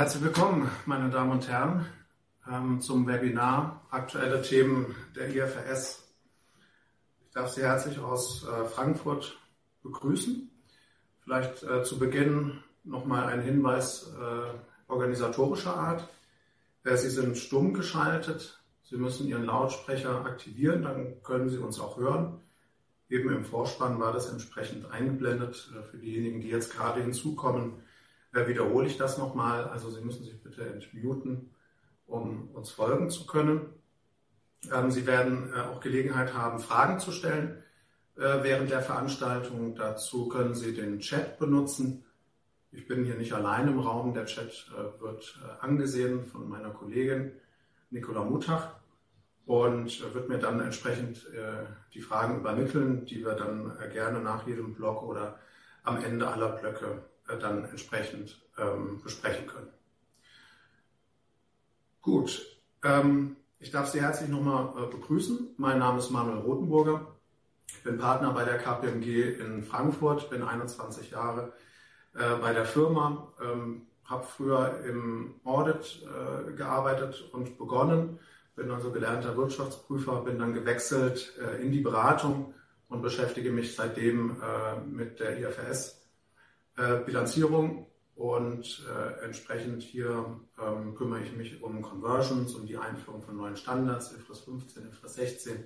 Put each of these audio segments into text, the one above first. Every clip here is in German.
Herzlich willkommen, meine Damen und Herren, ähm, zum Webinar Aktuelle Themen der IFRS. Ich darf Sie herzlich aus äh, Frankfurt begrüßen. Vielleicht äh, zu Beginn nochmal ein Hinweis äh, organisatorischer Art. Sie sind stumm geschaltet. Sie müssen Ihren Lautsprecher aktivieren, dann können Sie uns auch hören. Eben im Vorspann war das entsprechend eingeblendet. Für diejenigen, die jetzt gerade hinzukommen, wiederhole ich das nochmal. Also Sie müssen sich bitte entmuten, um uns folgen zu können. Ähm, Sie werden äh, auch Gelegenheit haben, Fragen zu stellen äh, während der Veranstaltung. Dazu können Sie den Chat benutzen. Ich bin hier nicht allein im Raum. Der Chat äh, wird angesehen von meiner Kollegin Nicola Mutach und wird mir dann entsprechend die Fragen übermitteln, die wir dann gerne nach jedem Blog oder am Ende aller Blöcke dann entsprechend ähm, besprechen können. Gut, ähm, ich darf Sie herzlich nochmal äh, begrüßen. Mein Name ist Manuel Rotenburger. Ich bin Partner bei der KPMG in Frankfurt, bin 21 Jahre äh, bei der Firma, ähm, habe früher im Audit äh, gearbeitet und begonnen, bin also gelernter Wirtschaftsprüfer, bin dann gewechselt äh, in die Beratung und beschäftige mich seitdem äh, mit der IFRS äh, Bilanzierung und äh, entsprechend hier ähm, kümmere ich mich um Conversions, um die Einführung von neuen Standards, IFRS 15, IFRS 16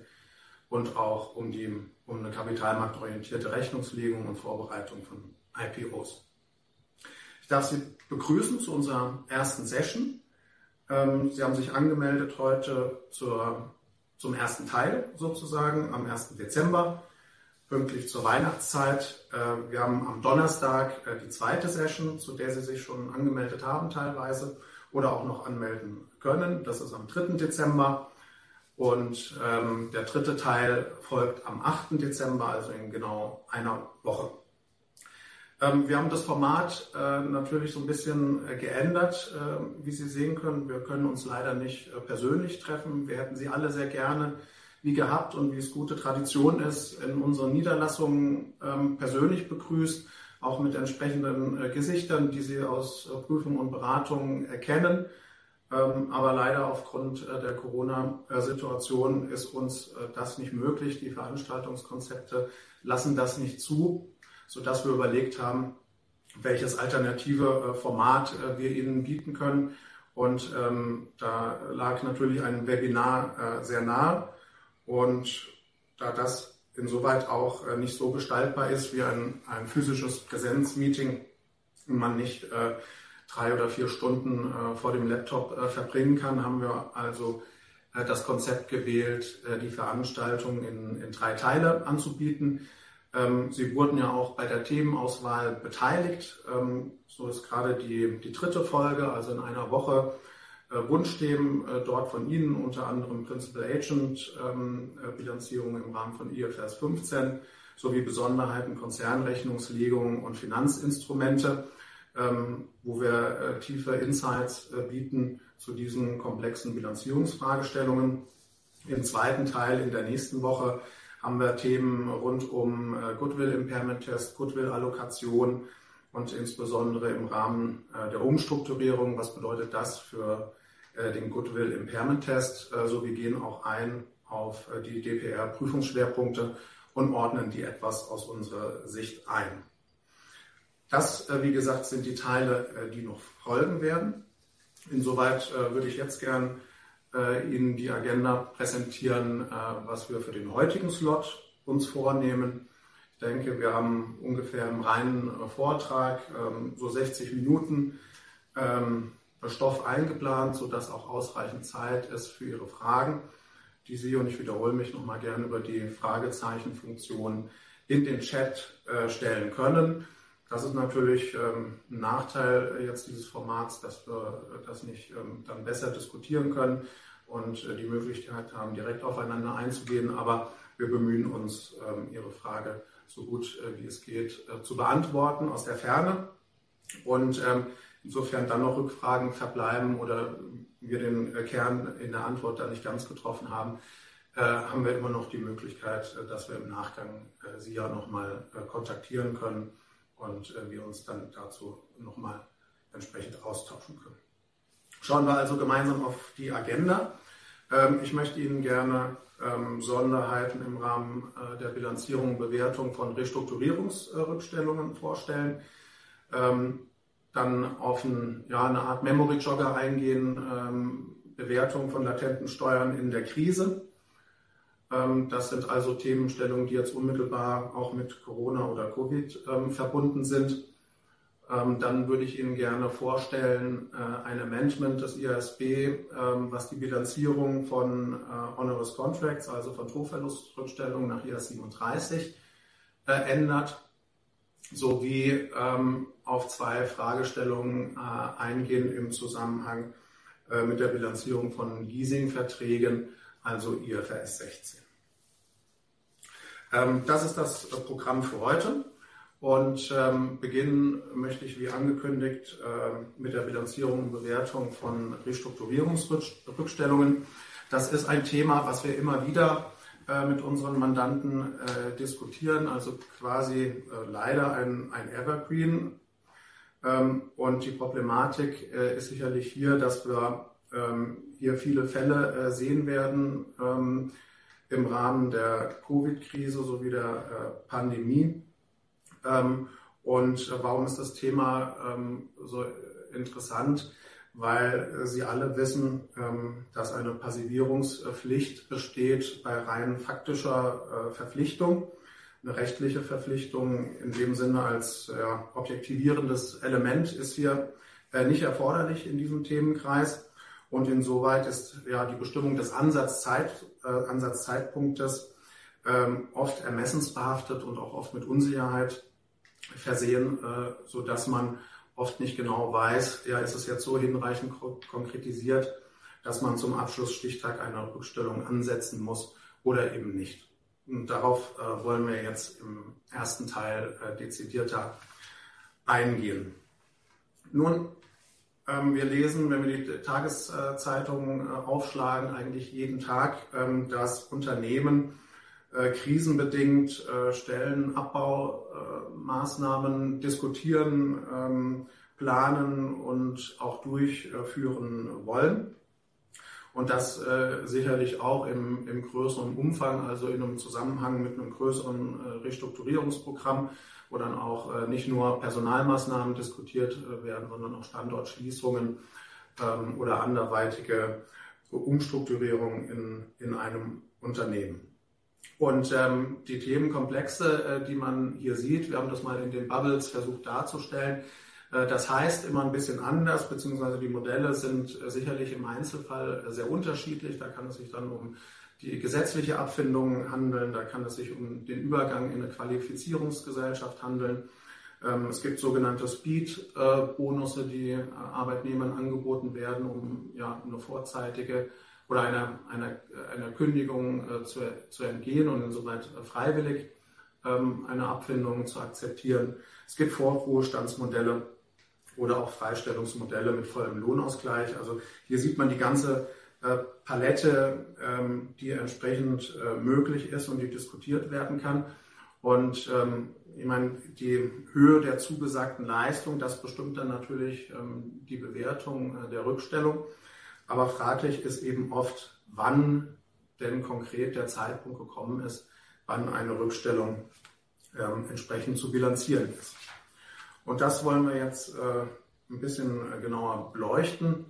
und auch um, die, um eine kapitalmarktorientierte Rechnungslegung und Vorbereitung von IPOs. Ich darf Sie begrüßen zu unserer ersten Session. Ähm, Sie haben sich angemeldet heute zur, zum ersten Teil sozusagen am 1. Dezember pünktlich zur Weihnachtszeit. Äh, wir haben am Donnerstag äh, die zweite Session, zu der Sie sich schon angemeldet haben teilweise oder auch noch anmelden können. Das ist am 3. Dezember. Und ähm, der dritte Teil folgt am 8. Dezember, also in genau einer Woche. Ähm, wir haben das Format äh, natürlich so ein bisschen geändert, wie Sie sehen können. Wir können uns leider nicht persönlich treffen. Wir hätten Sie alle sehr gerne wie gehabt und wie es gute Tradition ist, in unseren Niederlassungen ähm, persönlich begrüßt, auch mit entsprechenden äh, Gesichtern, die Sie aus äh, Prüfung und Beratung erkennen. Ähm, aber leider aufgrund äh, der Corona-Situation ist uns äh, das nicht möglich. Die Veranstaltungskonzepte lassen das nicht zu, sodass wir überlegt haben, welches alternative äh, Format äh, wir Ihnen bieten können. Und ähm, da lag natürlich ein Webinar sehr nahe. Und da das insoweit auch äh, nicht so gestaltbar ist wie ein, ein physisches Präsenzmeeting man nicht äh, drei oder vier Stunden äh, vor dem Laptop äh, verbringen kann, haben wir also äh, das Konzept gewählt, äh, die Veranstaltung in, in drei Teile anzubieten. Ähm, Sie wurden ja auch bei der Themenauswahl beteiligt. Ähm, so ist gerade die, die dritte Folge, also in einer Woche Wunschthemen äh, dort von Ihnen, unter anderem Principal Agent ähm, äh, Bilanzierung im Rahmen von IFRS 15 sowie Besonderheiten Konzernrechnungslegung und Finanzinstrumente, ähm, wo wir tiefe Insights bieten zu diesen komplexen Bilanzierungsfragestellungen. Im zweiten Teil in der nächsten Woche haben wir Themen rund um Goodwill Impairment Test, Goodwill Allokation, und insbesondere im Rahmen äh, der Umstrukturierung. Was bedeutet das für äh, den Goodwill Impairment Test? Äh, so wir gehen auch ein auf die DPR-Prüfungsschwerpunkte und ordnen die etwas aus unserer Sicht ein. Das, wie gesagt, sind die Teile, die noch folgen werden. Insoweit würde ich jetzt gern Ihnen die Agenda präsentieren, was wir für den heutigen Slot uns vornehmen. Denke, wir haben ungefähr im reinen äh, Vortrag ähm, so 60 Minuten ähm, Stoff eingeplant, sodass auch ausreichend Zeit ist für Ihre Fragen, die Sie, und ich wiederhole mich nochmal gerne über die Fragezeichenfunktion in den Chat äh, stellen können. Das ist natürlich ähm, ein Nachteil jetzt dieses Formats, dass wir das nicht dann besser diskutieren können und äh, die Möglichkeit haben, direkt aufeinander einzugehen. Aber wir bemühen uns, Ihre Frage so gut äh, wie es geht äh, zu beantworten aus der Ferne. Und ähm, insofern dann noch Rückfragen verbleiben oder wir den äh, Kern in der Antwort dann nicht ganz getroffen haben, haben wir immer noch die Möglichkeit, dass wir im Nachgang Sie ja nochmal kontaktieren können und wir uns dann dazu nochmal entsprechend austauschen können. Schauen wir also gemeinsam auf die Agenda. Ähm, ich möchte Ihnen gerne ähm, Sonderheiten im Rahmen äh, der Bilanzierung und Bewertung von Restrukturierungsrückstellungen vorstellen. Ähm, dann auf ein, ja, eine Art Memory-Jogger eingehen, Bewertung von latenten Steuern in der Krise. Das sind also Themenstellungen, die jetzt unmittelbar auch mit Corona oder Covid verbunden sind. Ähm, dann würde ich Ihnen gerne vorstellen äh, ein Amendment des IASB, ähm, was die Bilanzierung von äh, Honorous Contracts, also von Druckverlustrückstellungen nach IAS 37 äh, ändert, sowie ähm, auf zwei Fragestellungen eingehen im Zusammenhang mit der Bilanzierung von Leasingverträgen, also IFRS 16. Das ist das Programm für heute. Und ähm, beginnen möchte ich, wie angekündigt, äh, mit der Bilanzierung und Bewertung von Restrukturierungsrückstellungen. Das ist ein Thema, was wir immer wieder äh, mit unseren Mandanten äh, diskutieren, also quasi äh, leider ein, ein Evergreen. Ähm, und die Problematik äh, ist sicherlich hier, dass wir ähm, hier viele Fälle äh, sehen werden ähm, im Rahmen der Covid-Krise sowie der Pandemie und warum ist das Thema ähm, so interessant? Weil Sie alle wissen, ähm, dass eine Passivierungspflicht besteht bei rein faktischer äh, Verpflichtung. Eine rechtliche Verpflichtung in dem Sinne als objektivierendes Element ist hier äh, nicht erforderlich in diesem Themenkreis. Und insoweit ist ja die Bestimmung des Ansatzzeit, äh, Ansatzzeitpunktes ähm, oft ermessensbehaftet und auch oft mit Unsicherheit versehen, äh, so dass man oft nicht genau weiß, ja, ist es jetzt so hinreichend konkretisiert, dass man zum Abschlussstichtag einer Rückstellung ansetzen muss oder eben nicht. Und darauf äh, wollen wir jetzt im ersten Teil äh, dezidierter eingehen. Nun, ähm, wir lesen, wenn wir die Tageszeitungen aufschlagen, eigentlich jeden Tag, ähm, dass Unternehmen äh, krisenbedingt äh, Stellenabbaumaßnahmen diskutieren, ähm, planen und auch durchführen wollen. Und das äh, sicherlich auch im, im größeren Umfang, also in einem Zusammenhang mit einem größeren äh, Restrukturierungsprogramm, wo dann auch äh, nicht nur Personalmaßnahmen diskutiert äh, werden, sondern auch Standortschließungen ähm, oder anderweitige Umstrukturierungen in, in einem Unternehmen. Und ähm, die Themenkomplexe, äh, die man hier sieht, wir haben das mal in den Bubbles versucht darzustellen, äh, das heißt immer ein bisschen anders, beziehungsweise die Modelle sind äh, sicherlich im Einzelfall äh, sehr unterschiedlich. Da kann es sich dann um die gesetzliche Abfindung handeln, da kann es sich um den Übergang in eine Qualifizierungsgesellschaft handeln. Ähm, es gibt sogenannte Speed-Bonusse, die äh, Arbeitnehmern angeboten werden, um ja, eine vorzeitige oder einer, einer, einer Kündigung äh, zu, zu entgehen und insoweit äh, freiwillig ähm, eine Abfindung zu akzeptieren. Es gibt Vorruhestandsmodelle oder auch Freistellungsmodelle mit vollem Lohnausgleich. Also hier sieht man die ganze äh, Palette, ähm, die entsprechend äh, möglich ist und die diskutiert werden kann. Und ähm, ich meine, die Höhe der zugesagten Leistung, das bestimmt dann natürlich ähm, die Bewertung äh, der Rückstellung. Aber fraglich ist eben oft, wann denn konkret der Zeitpunkt gekommen ist, wann eine Rückstellung ähm, entsprechend zu bilanzieren ist. Und das wollen wir jetzt äh, ein bisschen genauer beleuchten.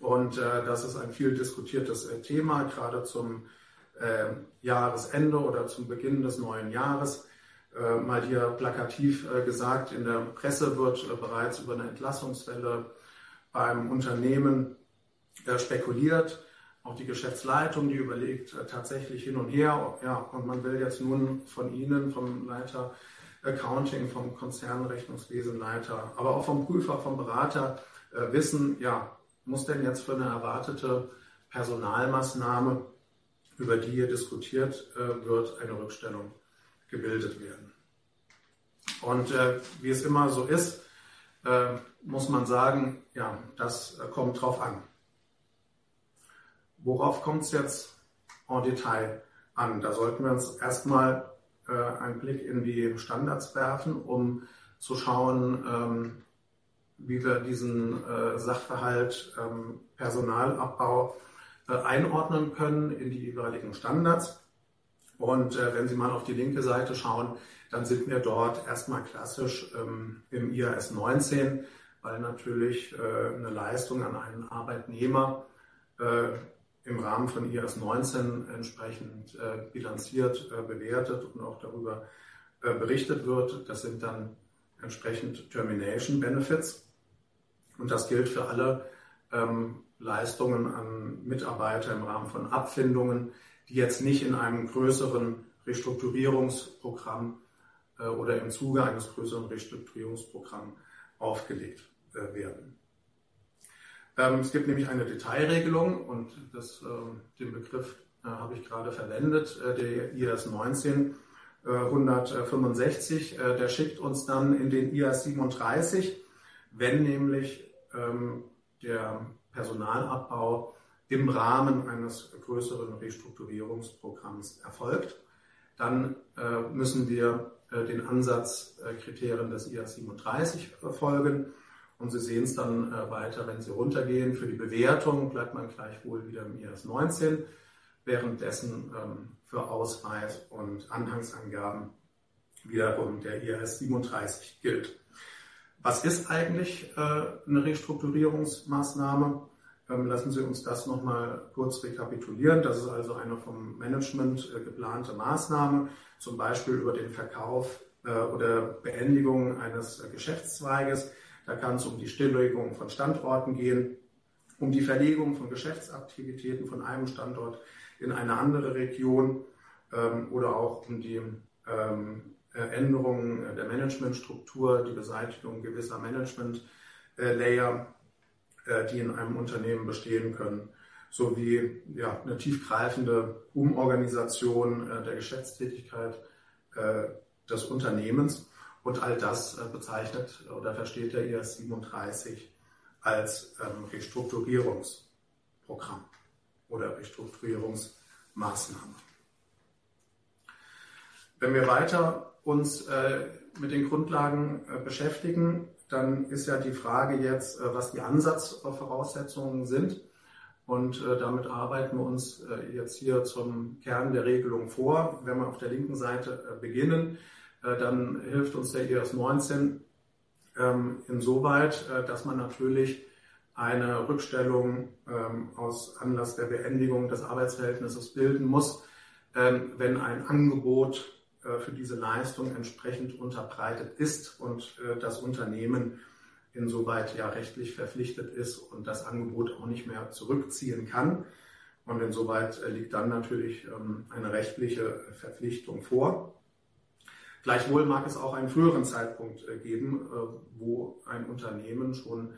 Und äh, das ist ein viel diskutiertes äh, Thema, gerade zum äh, Jahresende oder zum Beginn des neuen Jahres. Äh, mal hier plakativ äh, gesagt, in der Presse wird bereits über eine Entlassungswelle beim Unternehmen spekuliert. Auch die Geschäftsleitung, die überlegt äh, tatsächlich hin und her. Ja, und man will jetzt nun von Ihnen, vom Leiter Accounting, vom Konzernrechnungswesenleiter, aber auch vom Prüfer, vom Berater äh, wissen, ja, muss denn jetzt für eine erwartete Personalmaßnahme, über die hier diskutiert äh, wird, eine Rückstellung gebildet werden. Und wie es immer so ist, muss man sagen, ja, das kommt drauf an. Worauf kommt es jetzt en Detail an? Da sollten wir uns erstmal äh, einen Blick in die Standards werfen, um zu schauen, ähm, wie wir diesen äh, Sachverhalt ähm, Personalabbau äh, einordnen können in die jeweiligen Standards. Und äh, wenn Sie mal auf die linke Seite schauen, dann sind wir dort erstmal klassisch ähm, im IAS 19, weil natürlich äh, eine Leistung an einen Arbeitnehmer äh, im Rahmen von IAS 19 entsprechend äh, bilanziert, äh, bewertet und auch darüber äh, berichtet wird. Das sind dann entsprechend Termination Benefits. Und das gilt für alle ähm, Leistungen an Mitarbeiter im Rahmen von Abfindungen, die jetzt nicht in einem größeren Restrukturierungsprogramm äh, oder im Zuge eines größeren Restrukturierungsprogramms aufgelegt äh, werden. Ähm, es gibt nämlich eine Detailregelung und das, ähm, den Begriff äh, habe ich gerade verwendet, der IAS 19 165, der schickt uns dann in den IAS 37, wenn nämlich ähm, der Personalabbau im Rahmen eines größeren Restrukturierungsprogramms erfolgt, dann müssen wir den Ansatzkriterien des IAS 37 folgen und Sie sehen es dann äh, weiter, wenn Sie runtergehen. Für die Bewertung bleibt man gleichwohl wieder im IAS 19, währenddessen ähm, für Ausweis und Anhangsangaben wiederum der IAS 37 gilt. Was ist eigentlich äh, eine Restrukturierungsmaßnahme? Ähm, lassen Sie uns das nochmal kurz rekapitulieren. Das ist also eine vom Management äh, geplante Maßnahme, zum Beispiel über den Verkauf oder Beendigung eines Geschäftszweiges da kann es um die Stilllegung von Standorten gehen, um die Verlegung von Geschäftsaktivitäten von einem Standort in eine andere Region ähm, oder auch um die ähm, Änderung der Managementstruktur, die Beseitigung gewisser Management-Layer, äh, die in einem Unternehmen bestehen können, sowie ja, eine tiefgreifende Umorganisation äh, der Geschäftstätigkeit äh, des Unternehmens. Und all das äh, bezeichnet oder versteht der IAS 37 als ähm, Restrukturierungsprogramm oder Restrukturierungsmaßnahme. Wenn wir weiter uns äh, mit den Grundlagen äh, beschäftigen, dann ist ja die Frage jetzt, was die Ansatzvoraussetzungen sind. Und damit arbeiten wir uns jetzt hier zum Kern der Regelung vor. Wenn wir auf der linken Seite beginnen, dann hilft uns der IAS 19 ähm, insoweit, äh, dass man natürlich eine Rückstellung ähm, aus Anlass der Beendigung des Arbeitsverhältnisses bilden muss, ähm, wenn ein Angebot äh, für diese Leistung entsprechend unterbreitet ist und das Unternehmen insoweit ja rechtlich verpflichtet ist und das Angebot auch nicht mehr zurückziehen kann. Und insoweit liegt dann natürlich eine rechtliche Verpflichtung vor. Gleichwohl mag es auch einen früheren Zeitpunkt äh, geben, äh, wo ein Unternehmen schon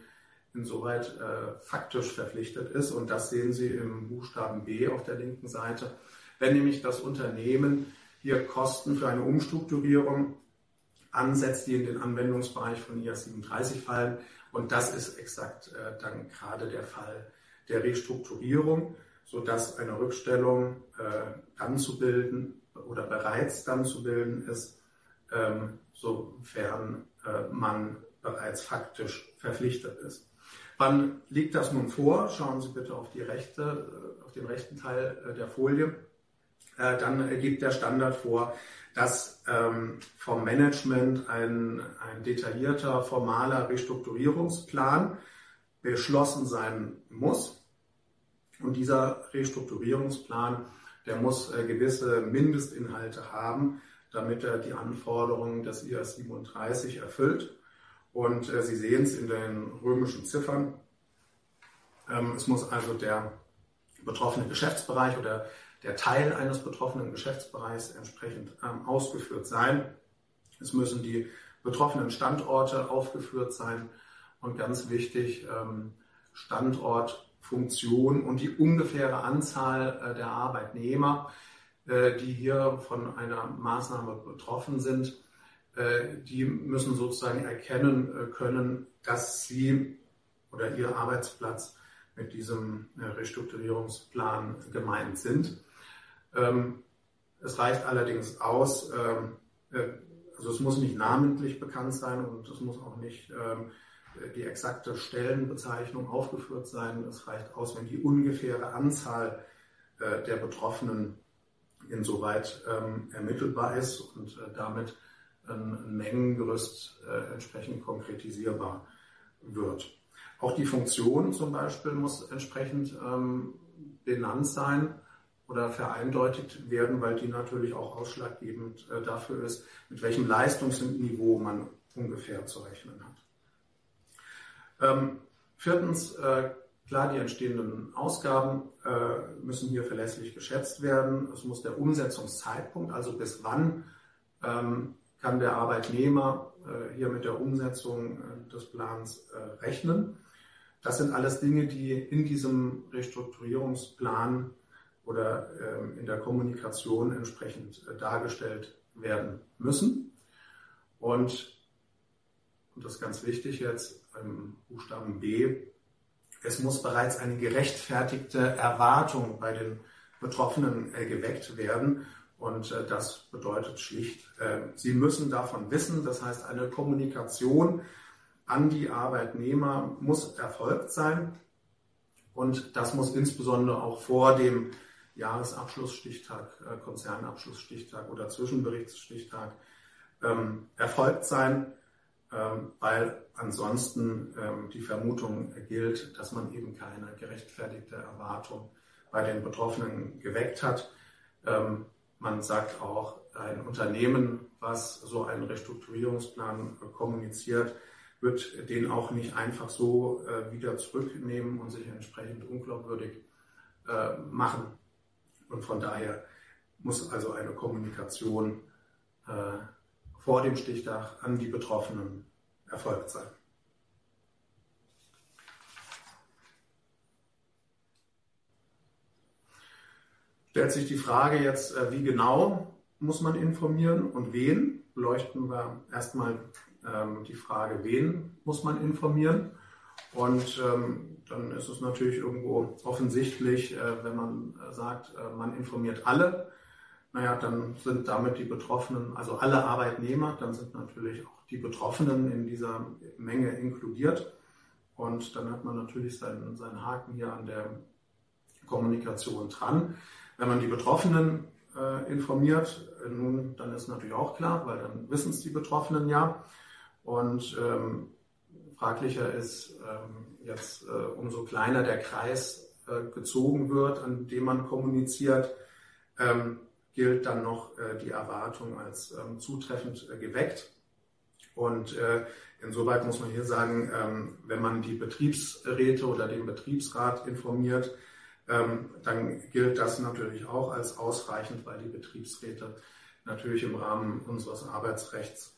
insoweit äh, faktisch verpflichtet ist. Und das sehen Sie im Buchstaben B auf der linken Seite. Wenn nämlich das Unternehmen hier Kosten für eine Umstrukturierung ansetzt, die in den Anwendungsbereich von IAS 37 fallen. Und das ist exakt dann gerade der Fall der Restrukturierung, sodass eine Rückstellung dann zu bilden oder bereits dann zu bilden ist, ähm, sofern äh, man bereits faktisch verpflichtet ist. Wann liegt das nun vor? Schauen Sie bitte auf, die rechte, äh, auf den rechten Teil äh, der Folie. Dann gibt der Standard vor, dass ähm, vom Management ein, ein detaillierter formaler Restrukturierungsplan beschlossen sein muss. Und dieser Restrukturierungsplan, der muss gewisse Mindestinhalte haben, damit er die Anforderungen des IAS 37 erfüllt. Und äh, Sie sehen es in den römischen Ziffern. Ähm, es muss also der betroffene Geschäftsbereich oder der Teil eines betroffenen Geschäftsbereichs entsprechend ähm, ausgeführt sein. Es müssen die betroffenen Standorte aufgeführt sein und ganz wichtig ähm, Standort, Funktion und die ungefähre Anzahl äh, der Arbeitnehmer. Äh, die hier von einer Maßnahme betroffen sind, äh, die müssen sozusagen erkennen äh, können, dass sie oder ihr Arbeitsplatz mit diesem Restrukturierungsplan gemeint sind. Ähm, es reicht allerdings aus, ähm, also es muss nicht namentlich bekannt sein und es muss auch nicht ähm, die exakte Stellenbezeichnung aufgeführt sein. Es reicht aus, wenn die ungefähre Anzahl der Betroffenen insoweit ähm, ermittelbar ist und damit ein Mengengerüst entsprechend konkretisierbar wird. Auch die Funktion zum Beispiel muss entsprechend ähm, benannt sein oder vereindeutigt werden, weil die natürlich auch ausschlaggebend äh, dafür ist, mit welchem Leistungsniveau man ungefähr zu rechnen hat. Ähm, viertens, äh, klar, die entstehenden Ausgaben äh, müssen hier verlässlich geschätzt werden. Es muss der Umsetzungszeitpunkt, also bis wann ähm, kann der Arbeitnehmer äh, hier mit der Umsetzung äh, des Plans äh, rechnen. Das sind alles Dinge, die in diesem Restrukturierungsplan oder ähm, in der Kommunikation entsprechend äh, dargestellt werden müssen. Und, und das ist ganz wichtig jetzt im Buchstaben B, es muss bereits eine gerechtfertigte Erwartung bei den Betroffenen äh, geweckt werden. Und äh, das bedeutet schlicht, sie müssen davon wissen, das heißt eine Kommunikation an die Arbeitnehmer muss erfolgt sein. Und das muss insbesondere auch vor dem Jahresabschlussstichtag, äh, Konzernabschlussstichtag oder Zwischenberichtsstichtag ähm, erfolgt sein, weil ansonsten ähm, die Vermutung gilt, dass man eben keine gerechtfertigte Erwartung bei den Betroffenen geweckt hat. Ähm, man sagt auch, ein Unternehmen, was so einen Restrukturierungsplan kommuniziert, wird den auch nicht einfach so äh, wieder zurücknehmen und sich entsprechend unglaubwürdig äh, machen. Und von daher muss also eine Kommunikation äh, vor dem Stichtag an die Betroffenen erfolgt sein. Stellt sich die Frage jetzt, äh, wie genau muss man informieren und wen? Beleuchten wir erstmal ähm, die Frage, wen muss man informieren? Und ähm, dann ist es natürlich irgendwo offensichtlich, äh, wenn man äh, sagt, äh, man informiert alle. Naja, dann sind damit die Betroffenen, also alle Arbeitnehmer, dann sind natürlich auch die Betroffenen in dieser Menge inkludiert. Und dann hat man natürlich seinen, seinen Haken hier an der Kommunikation dran. Wenn man die Betroffenen äh, informiert, nun, dann ist natürlich auch klar, weil dann wissen es die Betroffenen ja. Und ähm, fraglicher ist ähm, jetzt, äh, umso kleiner der Kreis äh, gezogen wird, an dem man kommuniziert, ähm, gilt dann noch äh, die Erwartung als ähm, zutreffend äh, geweckt. Und äh, insoweit muss man hier sagen, ähm, wenn man die Betriebsräte oder den Betriebsrat informiert, ähm, dann gilt das natürlich auch als ausreichend, weil die Betriebsräte natürlich im Rahmen unseres Arbeitsrechts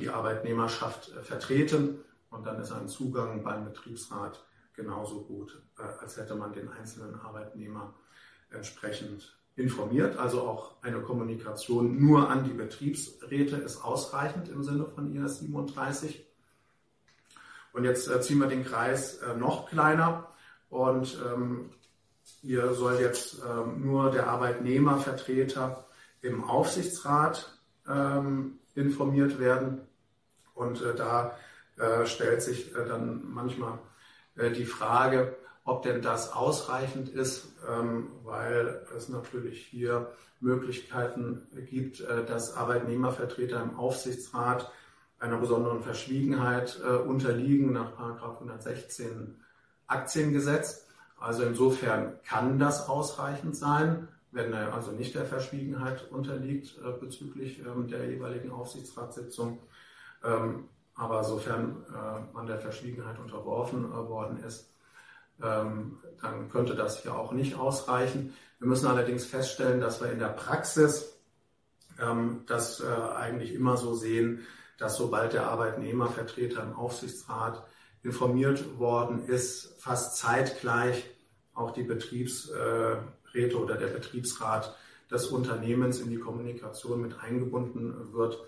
die Arbeitnehmerschaft vertreten. Und dann ist ein Zugang beim Betriebsrat genauso gut, als hätte man den einzelnen Arbeitnehmer entsprechend informiert. Also auch eine Kommunikation nur an die Betriebsräte ist ausreichend im Sinne von IS 37. Und jetzt äh, ziehen wir den Kreis noch kleiner und ähm, hier soll jetzt ähm, nur der Arbeitnehmervertreter im Aufsichtsrat ähm, informiert werden. Und äh, da äh, stellt sich äh, dann manchmal äh, die Frage, ob denn das ausreichend ist, ähm, weil es natürlich hier Möglichkeiten gibt, äh, dass Arbeitnehmervertreter im Aufsichtsrat einer besonderen Verschwiegenheit äh, unterliegen nach 116 Aktiengesetz. Also insofern kann das ausreichend sein wenn er also nicht der Verschwiegenheit unterliegt äh, bezüglich ähm, der jeweiligen Aufsichtsratssitzung. Ähm, aber sofern man der Verschwiegenheit unterworfen worden ist, dann könnte das hier auch nicht ausreichen. Wir müssen allerdings feststellen, dass wir in der Praxis ähm, das äh, eigentlich immer so sehen, dass sobald der Arbeitnehmervertreter im Aufsichtsrat informiert worden ist, fast zeitgleich auch die Betriebs äh, oder der Betriebsrat des Unternehmens in die Kommunikation mit eingebunden wird.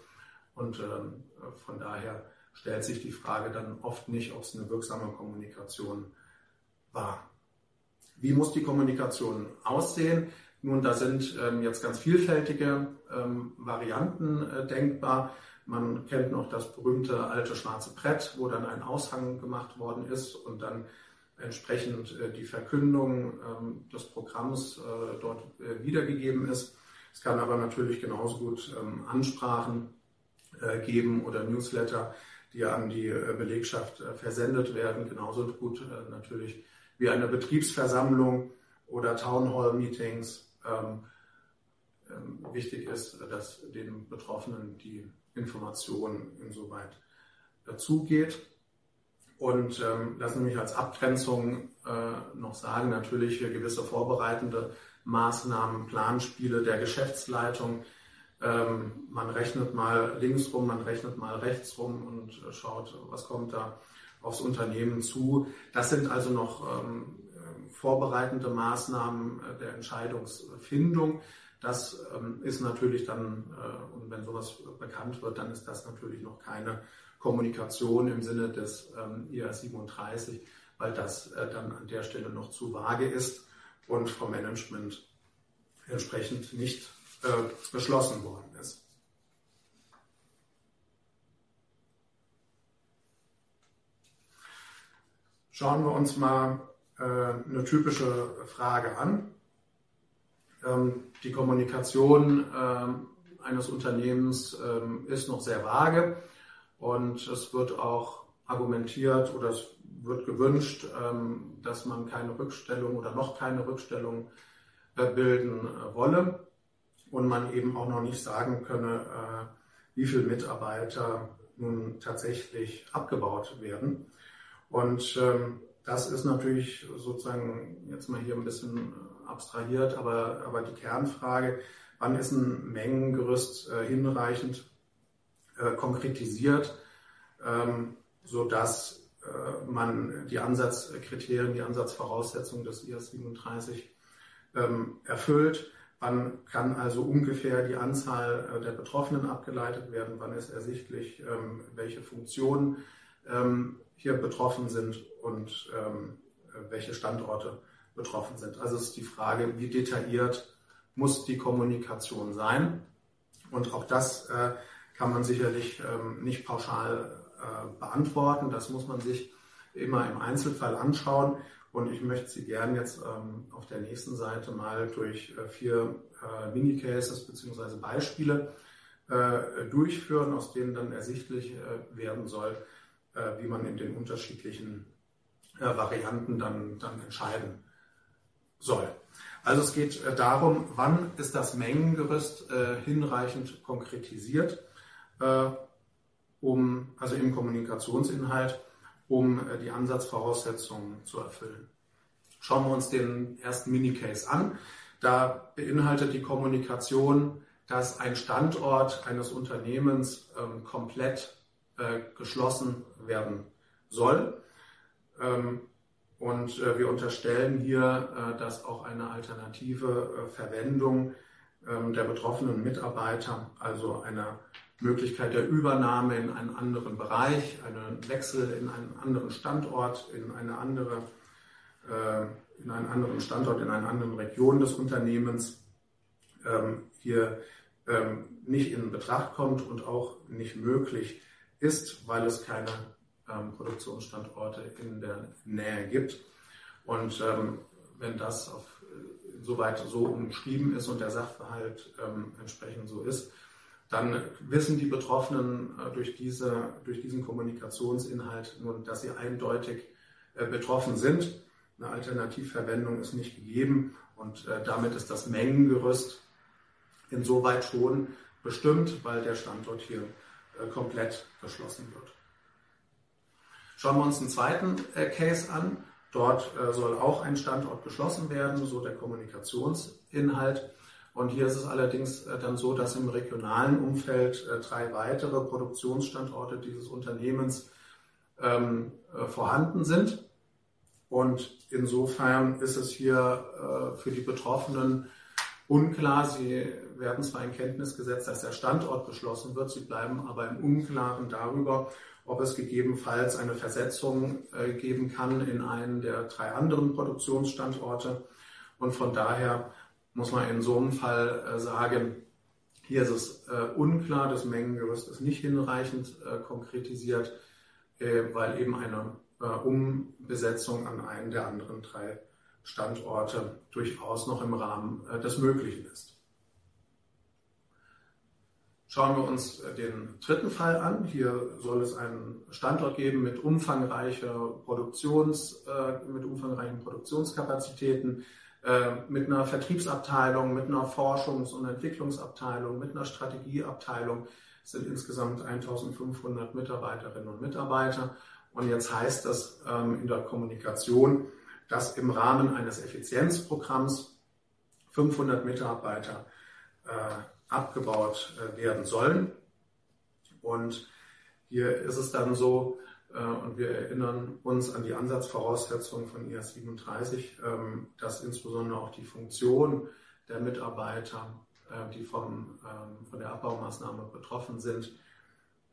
Und ähm, von daher stellt sich die Frage dann oft nicht, ob es eine wirksame Kommunikation war. Wie muss die Kommunikation aussehen? Nun, da sind ähm, jetzt ganz vielfältige ähm, Varianten äh, denkbar. Man kennt noch das berühmte alte schwarze Brett, wo dann ein Aushang gemacht worden ist und dann entsprechend äh, die Verkündung ähm, des Programms äh, dort äh, wiedergegeben ist. Es kann aber natürlich genauso gut ähm, Ansprachen geben oder Newsletter, die an die Belegschaft versendet werden, genauso gut natürlich wie eine Betriebsversammlung oder Town Hall Meetings. Ähm, wichtig ist, dass den Betroffenen die Information insoweit dazugeht. Und ähm, lassen Sie mich als Abgrenzung äh, noch sagen, natürlich gewisse vorbereitende Maßnahmen, Planspiele der Geschäftsleitung. Ähm, man rechnet mal links rum, man rechnet mal rechts rum und äh, schaut, was kommt da aufs Unternehmen zu. Das sind also noch ähm, vorbereitende Maßnahmen äh, der Entscheidungsfindung. Das ähm, ist natürlich dann, äh, und wenn sowas bekannt wird, dann ist das natürlich noch keine Kommunikation im Sinne des ähm, IR 37, weil das äh, dann an der Stelle noch zu vage ist und vom Management entsprechend nicht äh, beschlossen worden ist. Schauen wir uns mal äh, eine typische Frage an. Ähm, die Kommunikation ähm, eines Unternehmens ähm, ist noch sehr vage. Und es wird auch argumentiert oder es wird gewünscht, ähm, dass man keine Rückstellung oder noch keine Rückstellung äh, bilden äh, wolle und man eben auch noch nicht sagen könne, äh, wie viele Mitarbeiter nun tatsächlich abgebaut werden. Und ähm, das ist natürlich sozusagen jetzt mal hier ein bisschen abstrahiert, aber, aber die Kernfrage, wann ist ein Mengengerüst hinreichend äh, konkretisiert, ähm, sodass äh, man die Ansatzkriterien, die Ansatzvoraussetzungen des IAS 37 ähm, erfüllt. Wann kann also ungefähr die Anzahl äh, der Betroffenen abgeleitet werden? Wann ist ersichtlich, ähm, welche Funktionen ähm, hier betroffen sind und ähm, welche Standorte betroffen sind? Also ist die Frage, wie detailliert muss die Kommunikation sein? Und auch das äh, kann man sicherlich ähm, nicht pauschal äh, beantworten. Das muss man sich immer im Einzelfall anschauen. Und ich möchte Sie gerne jetzt ähm, auf der nächsten Seite mal durch äh, vier äh, Mini-Cases bzw. Beispiele äh, durchführen, aus denen dann ersichtlich äh, werden soll, wie man in den unterschiedlichen Varianten dann, dann entscheiden soll. Also es geht darum, wann ist das Mengengerüst hinreichend konkretisiert äh, um, also im Kommunikationsinhalt, um äh, die Ansatzvoraussetzungen zu erfüllen. Schauen wir uns den ersten Minicase an. Da beinhaltet die Kommunikation, dass ein Standort eines Unternehmens ähm, komplett äh, geschlossen werden soll. Ähm, und äh, wir unterstellen hier, äh, dass auch eine alternative Verwendung ähm, der betroffenen Mitarbeiter, also eine Möglichkeit der Übernahme in einen anderen Bereich, einen Wechsel in einen anderen Standort, in eine andere, in einen anderen Standort, in einer anderen Region des Unternehmens ähm, hier nicht in Betracht kommt und auch nicht möglich ist, weil es keine ähm, Produktionsstandorte in der Nähe gibt. Und ähm, wenn das auf, äh, soweit so umschrieben ist und der Sachverhalt ähm, entsprechend so ist, dann wissen die Betroffenen äh, durch, diese, durch diesen Kommunikationsinhalt nun, dass sie eindeutig äh, betroffen sind. Eine Alternativverwendung ist nicht gegeben und äh, damit ist das Mengengerüst insoweit schon bestimmt, weil der Standort hier komplett geschlossen wird. Schauen wir uns einen zweiten Case an. Dort soll auch ein Standort geschlossen werden, so der Kommunikationsinhalt. Und hier ist es allerdings äh, dann so, dass im regionalen Umfeld äh, drei weitere Produktionsstandorte dieses Unternehmens ähm, äh, vorhanden sind. Und insofern ist es hier für die Betroffenen unklar. Sie werden zwar in Kenntnis gesetzt, dass der Standort geschlossen wird, sie bleiben aber im Unklaren darüber, ob es gegebenenfalls eine Versetzung geben kann in einen der drei anderen Produktionsstandorte. Und von daher muss man in so einem Fall äh, sagen, Hier ist es äh, unklar, das Mengengerüst ist nicht hinreichend äh, konkretisiert, äh, weil eben eine äh, Umbesetzung an einen der anderen drei Standorte durchaus noch im Rahmen äh, des Möglichen ist. Schauen wir uns äh, den dritten Fall an. Hier soll es einen Standort geben mit, umfangreicher Produktions, mit umfangreichen Produktionskapazitäten, mit einer Vertriebsabteilung, mit einer Forschungs- und Entwicklungsabteilung, mit einer Strategieabteilung. Es sind insgesamt 1500 Mitarbeiterinnen und Mitarbeiter. Und jetzt heißt das ähm, in der Kommunikation, dass im Rahmen eines Effizienzprogramms 500 Mitarbeiter äh, abgebaut äh, werden sollen. Und hier ist es dann so, äh, und wir erinnern uns an die Ansatzvoraussetzungen von IAS 37, ähm, dass insbesondere auch die Funktion der Mitarbeiter, äh, die vom, ähm, von der Abbaumaßnahme betroffen sind,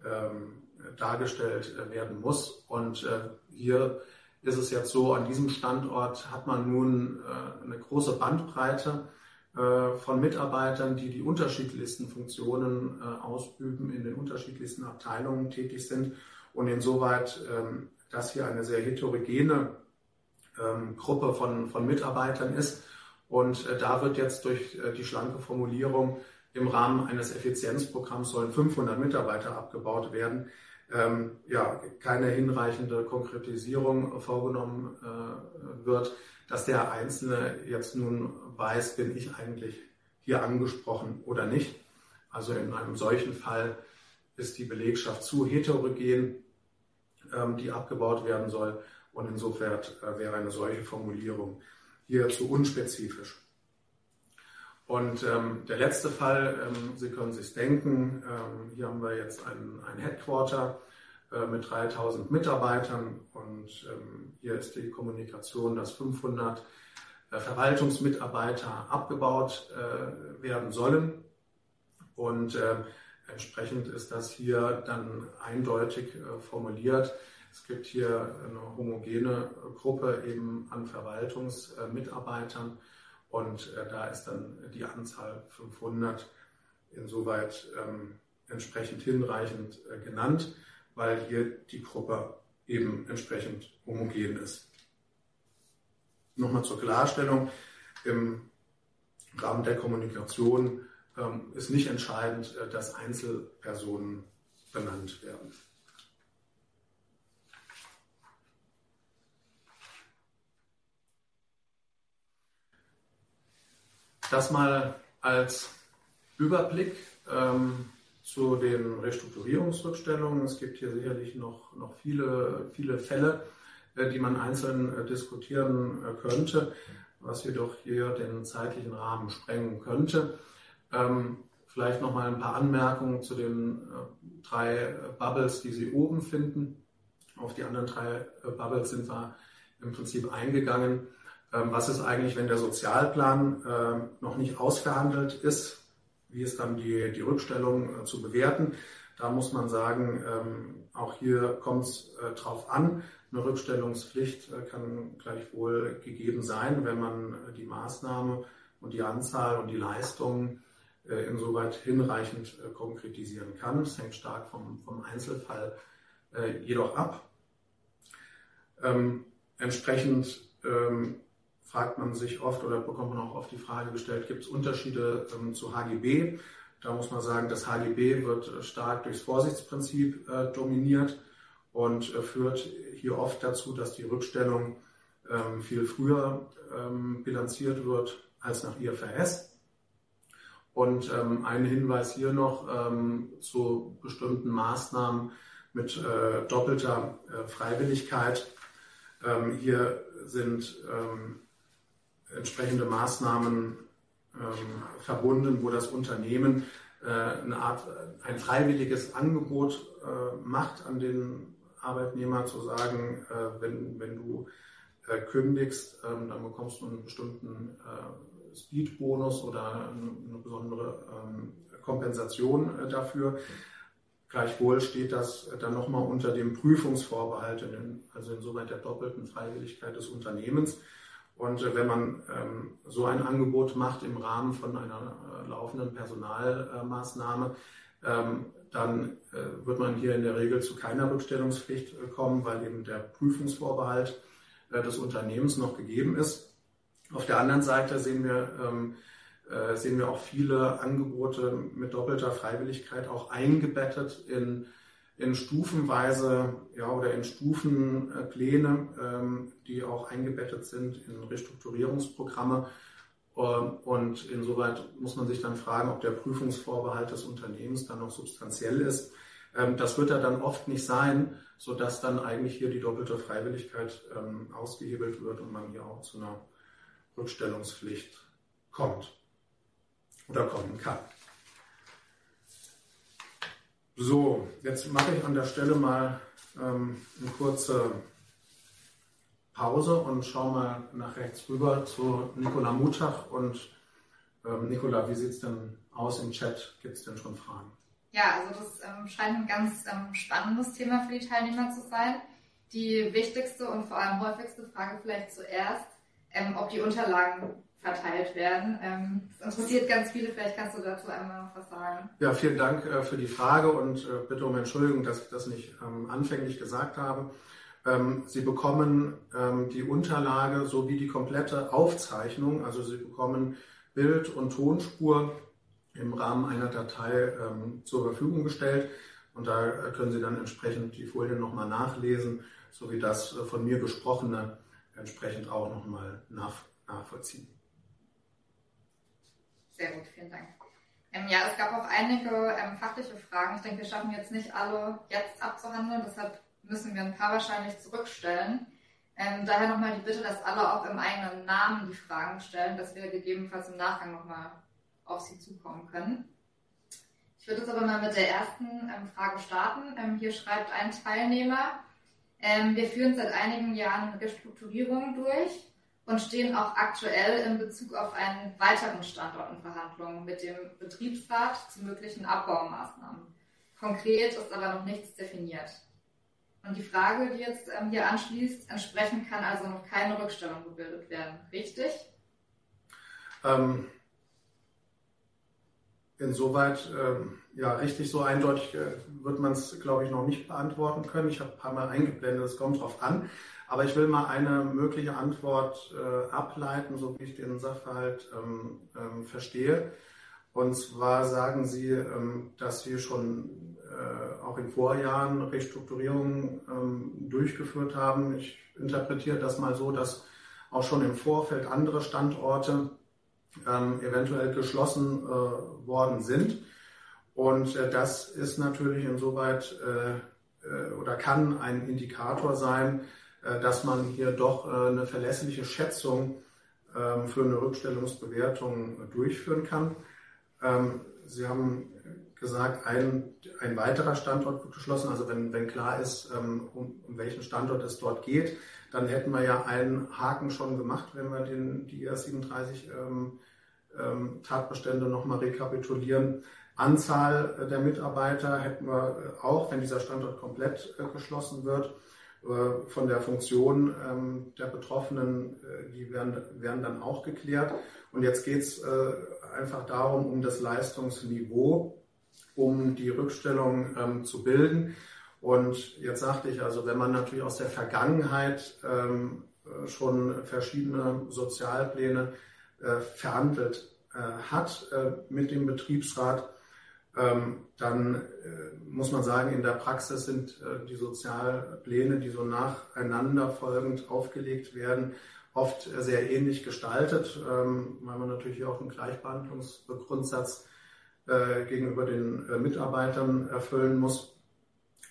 ähm, dargestellt werden muss. Und hier ist es jetzt so, an diesem Standort hat man nun eine große Bandbreite von Mitarbeitern, die die unterschiedlichsten Funktionen ausüben, in den unterschiedlichsten Abteilungen tätig sind. Und insoweit, ähm, dass hier eine sehr heterogene ähm, Gruppe von, von Mitarbeitern ist. Und da wird jetzt durch die schlanke Formulierung im Rahmen eines Effizienzprogramms sollen 500 Mitarbeiter abgebaut werden ähm, ja, keine hinreichende Konkretisierung vorgenommen äh, wird, dass der Einzelne jetzt nun weiß, bin ich eigentlich hier angesprochen oder nicht. Also in einem solchen Fall ist die Belegschaft zu heterogen, ähm, die abgebaut werden soll. Und insofern äh, wäre eine solche Formulierung hier zu unspezifisch. Und ähm, der letzte Fall, ähm, Sie können sich denken, ähm, hier haben wir jetzt ein, ein Headquarter äh, mit 3000 Mitarbeitern und ähm, hier ist die Kommunikation, dass 500 äh, Verwaltungsmitarbeiter abgebaut äh, werden sollen. Und äh, entsprechend ist das hier dann eindeutig äh, formuliert. Es gibt hier eine homogene Gruppe eben an Verwaltungsmitarbeitern und äh, da ist dann die Anzahl 500 insoweit ähm, entsprechend hinreichend äh, genannt, weil hier die Gruppe eben entsprechend homogen ist. Nochmal zur Klarstellung. Im Rahmen der Kommunikation ähm, ist nicht entscheidend, äh, dass Einzelpersonen benannt werden. Das mal als Überblick ähm, zu den Restrukturierungsrückstellungen. Es gibt hier sicherlich noch, noch viele, viele Fälle, die man einzeln äh, diskutieren äh, könnte, was jedoch hier den zeitlichen Rahmen sprengen könnte. Ähm, vielleicht noch mal ein paar Anmerkungen zu den äh, drei Bubbles, die Sie oben finden. Auf die anderen drei äh, Bubbles sind wir im Prinzip eingegangen. Ähm, was ist eigentlich, wenn der Sozialplan noch nicht ausverhandelt ist? Wie ist dann die, die Rückstellung äh, zu bewerten? Da muss man sagen, ähm, auch hier kommt es äh, drauf an. Eine Rückstellungspflicht äh, kann gleichwohl gegeben sein, wenn man die Maßnahme und die Anzahl und die Leistungen insoweit hinreichend konkretisieren kann. Das hängt stark vom, vom Einzelfall jedoch ab. Ähm, entsprechend ähm, fragt man sich oft oder bekommt man auch oft die Frage gestellt, gibt es Unterschiede ähm, zu HGB? Da muss man sagen, das HGB wird äh, stark durchs Vorsichtsprinzip äh, dominiert und äh, führt hier oft dazu, dass die Rückstellung ähm, viel früher ähm, bilanziert wird als nach IFRS. Und ähm, ein Hinweis hier noch ähm, zu bestimmten Maßnahmen mit äh, doppelter äh, Freiwilligkeit. Ähm, hier sind entsprechende Maßnahmen ähm, verbunden, wo das Unternehmen äh, eine Art, ein freiwilliges Angebot äh, macht an den Arbeitnehmer zu sagen, äh, wenn, wenn du äh, kündigst, ähm, dann bekommst du einen bestimmten äh, Speedbonus oder eine, besondere ähm, Kompensation äh, dafür. Gleichwohl steht das dann nochmal unter dem Prüfungsvorbehalt, also insoweit der doppelten Freiwilligkeit des Unternehmens. Und äh, wenn man ähm, so ein Angebot macht im Rahmen von einer äh, laufenden Personalmaßnahme, ähm, dann äh, wird man hier in der Regel zu keiner Rückstellungspflicht äh, kommen, weil eben der Prüfungsvorbehalt äh, des Unternehmens noch gegeben ist. Auf der anderen Seite sehen wir, ähm, äh, sehen wir auch viele Angebote mit doppelter Freiwilligkeit auch eingebettet in in stufenweise ja, oder in Stufenpläne, ähm, die auch eingebettet sind in Restrukturierungsprogramme. Ähm, und insoweit muss man sich dann fragen, ob der Prüfungsvorbehalt des Unternehmens dann noch substanziell ist. Ähm, das wird er dann oft nicht sein, sodass dann eigentlich hier die doppelte Freiwilligkeit ähm, ausgehebelt wird und man hier auch zu einer Rückstellungspflicht kommt oder kommen kann. So, jetzt mache ich an der Stelle mal ähm, eine kurze Pause und schaue mal nach rechts rüber zu Nicola Mutach. Und ähm, Nicola, wie sieht es denn aus im Chat? Gibt es denn schon Fragen? Ja, also das ähm, scheint ein ganz ähm, spannendes Thema für die Teilnehmer zu sein. Die wichtigste und vor allem häufigste Frage vielleicht zuerst, ähm, ob die Unterlagen verteilt werden. Ähm, das interessiert ganz viele, vielleicht kannst du dazu einmal noch was sagen. Ja, vielen Dank äh, für die Frage und äh, bitte um Entschuldigung, dass ich das nicht ähm, anfänglich gesagt habe. Ähm, Sie bekommen die Unterlage sowie die komplette Aufzeichnung, also Sie bekommen Bild- und Tonspur im Rahmen einer Datei zur Verfügung gestellt. Und da äh, können Sie dann entsprechend die Folien nochmal nachlesen, sowie das von mir gesprochene entsprechend auch nochmal nachvollziehen. Sehr gut, vielen Dank. Ähm, ja, es gab auch einige ähm, fachliche Fragen. Ich denke, wir schaffen jetzt nicht alle jetzt abzuhandeln, deshalb müssen wir ein paar wahrscheinlich zurückstellen. Ähm, daher nochmal die Bitte, dass alle auch im eigenen Namen die Fragen stellen, dass wir gegebenenfalls im Nachgang nochmal auf sie zukommen können. Ich würde jetzt aber mal mit der ersten ähm, Frage starten. Ähm, hier schreibt ein Teilnehmer, ähm, wir führen seit einigen Jahren Restrukturierungen durch und stehen auch aktuell in Bezug auf einen weiteren Standort in Verhandlungen mit dem Betriebsrat zu möglichen Abbaumaßnahmen. Konkret ist aber noch nichts definiert. Und die Frage, die jetzt ähm, hier anschließt, entsprechend kann also noch keine Rückstellung gebildet werden. Richtig? Ähm, insoweit, ähm, ja, richtig so eindeutig äh, wird man es, glaube ich, noch nicht beantworten können. Ich habe ein paar Mal eingeblendet, es kommt drauf an. Aber ich will mal eine mögliche Antwort äh, ableiten, so wie ich den Sachverhalt ähm, ähm, verstehe. Und zwar sagen Sie, ähm, dass wir schon äh, auch in Vorjahren Restrukturierungen ähm, durchgeführt haben. Ich interpretiere das mal so, dass auch schon im Vorfeld andere Standorte ähm, eventuell geschlossen äh, worden sind. Und äh, das ist natürlich insoweit äh, äh, oder kann ein Indikator sein, dass man hier doch äh, eine verlässliche Schätzung ähm, für eine Rückstellungsbewertung durchführen kann. Ähm, Sie haben gesagt, ein, ein weiterer Standort wird geschlossen. Also wenn, wenn klar ist, ähm, um, um welchen Standort es dort geht, dann hätten wir ja einen Haken schon gemacht, wenn wir den, die IAS 37 ähm, ähm, Tatbestände nochmal rekapitulieren. Anzahl der Mitarbeiter hätten wir auch, wenn dieser Standort komplett äh, geschlossen wird. Äh, von der Funktion ähm, der Betroffenen, äh, die werden, werden dann auch geklärt. Und jetzt geht es äh, einfach darum, um das Leistungsniveau, um die Rückstellung ähm, zu bilden. Und jetzt sagte ich also, wenn man natürlich aus der Vergangenheit ähm, schon verschiedene Sozialpläne verhandelt hat mit dem Betriebsrat, dann äh, muss man sagen, in der Praxis sind äh, die Sozialpläne, die so nacheinander folgend aufgelegt werden, oft sehr ähnlich gestaltet, ähm, weil man natürlich auch einen Gleichbehandlungsgrundsatz äh, gegenüber den Mitarbeitern erfüllen muss.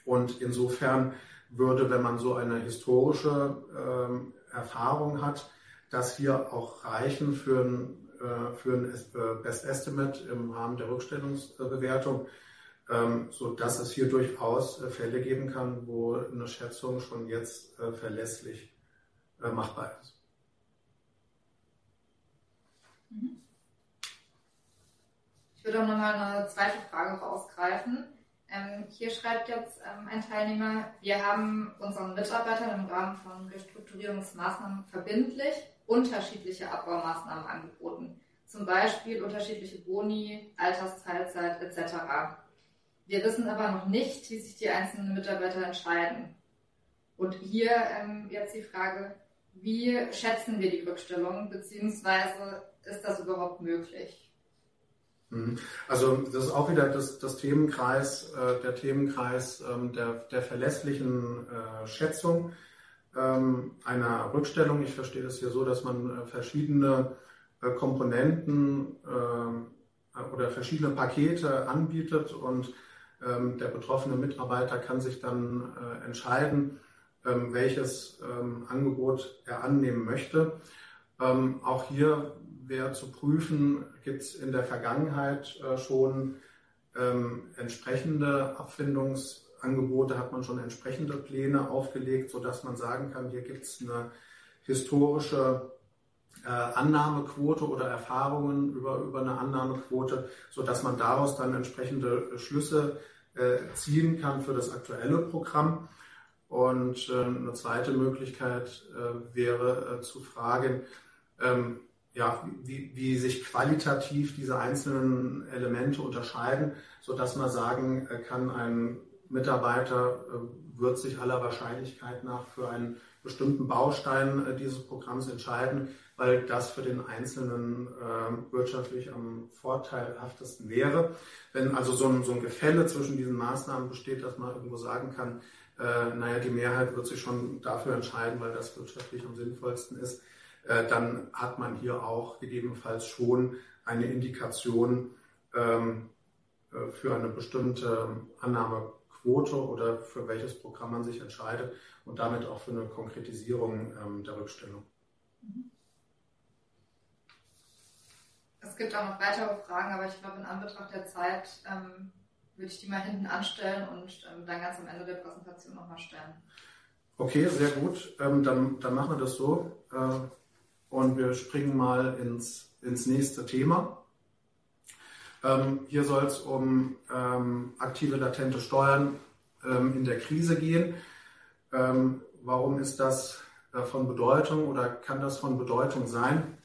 Und insofern würde, wenn man so eine historische ähm, Erfahrung hat, das hier auch reichen für ein äh, für ein äh, Best Estimate im Rahmen der Rückstellungsbewertung, ähm, so dass es hier durchaus äh, Fälle geben kann, wo eine Schätzung schon jetzt verlässlich machbar ist. Ich würde auch nochmal eine zweite Frage rausgreifen. Ähm, hier schreibt jetzt ähm, ein Teilnehmer, wir haben unseren Mitarbeitern im Rahmen von Restrukturierungsmaßnahmen verbindlich unterschiedliche Abbaumaßnahmen angeboten. Zum Beispiel unterschiedliche Boni, Altersteilzeit etc. Wir wissen aber noch nicht, wie sich die einzelnen Mitarbeiter entscheiden. Und hier ähm, jetzt die Frage, wie schätzen wir die Rückstellung, beziehungsweise ist das überhaupt möglich? Mhm. Also das ist auch wieder das, das Themenkreis, äh, der Themenkreis ähm, der, der verlässlichen äh, Schätzung einer Rückstellung. Ich verstehe das hier so, dass man äh, verschiedene äh, Komponenten äh, oder verschiedene Pakete anbietet und ähm, der betroffene Mitarbeiter kann sich dann äh, entscheiden, ähm, welches ähm, Angebot er annehmen möchte. Ähm, auch hier wäre zu prüfen, gibt es in der Vergangenheit schon ähm, entsprechende Abfindungsangebote, hat man schon entsprechende Pläne aufgelegt, sodass man sagen kann, hier gibt es eine historische äh, Annahmequote oder Erfahrungen über, über eine Annahmequote, sodass man daraus dann entsprechende Schlüsse äh, ziehen kann für das aktuelle Programm. Und äh, eine zweite Möglichkeit äh, wäre äh, zu fragen, ähm, ja, wie, wie sich qualitativ diese einzelnen Elemente unterscheiden, so dass man sagen äh, kann, ein Mitarbeiter äh, wird sich aller Wahrscheinlichkeit nach für einen bestimmten Baustein äh, dieses Programms entscheiden, weil das für den Einzelnen wirtschaftlich am vorteilhaftesten wäre. Wenn also so ein, so ein Gefälle zwischen diesen Maßnahmen besteht, dass man irgendwo sagen kann, naja, die Mehrheit wird sich schon dafür entscheiden, weil das wirtschaftlich am sinnvollsten ist, äh, dann hat man hier auch gegebenenfalls schon eine Indikation ähm, äh, für eine bestimmte Annahmequote oder für welches Programm man sich entscheidet und damit auch für eine Konkretisierung ähm, der Rückstellung. Es gibt auch noch weitere Fragen, aber ich glaube, in Anbetracht der Zeit ähm, würde ich die mal hinten anstellen und ähm, dann ganz am Ende der Präsentation nochmal stellen. Okay, sehr gut. Ähm, dann, dann machen wir das so. Äh, und wir springen mal ins, ins nächste Thema. Ähm, hier soll es um ähm, aktive latente Steuern ähm, in der Krise gehen. Ähm, warum ist das äh, von Bedeutung oder kann das von Bedeutung sein?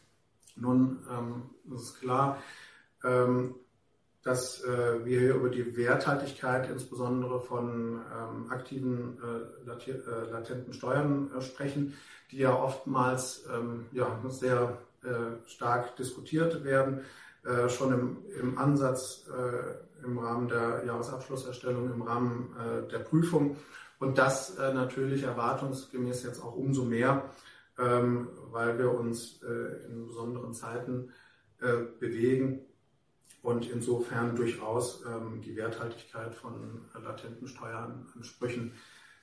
Nun, ähm, ist klar, dass äh, wir hier über die Werthaltigkeit insbesondere von ähm, aktiven äh, äh, latenten Steuern äh, sprechen, die ja oftmals ähm, ja, sehr äh, stark diskutiert werden, äh, schon im, im Ansatz im Rahmen der Jahresabschlusserstellung, im Rahmen der Prüfung und das natürlich erwartungsgemäß jetzt auch umso mehr, ähm, weil wir uns in besonderen Zeiten bewegen und insofern durchaus ähm, die Werthaltigkeit von latenten Steueransprüchen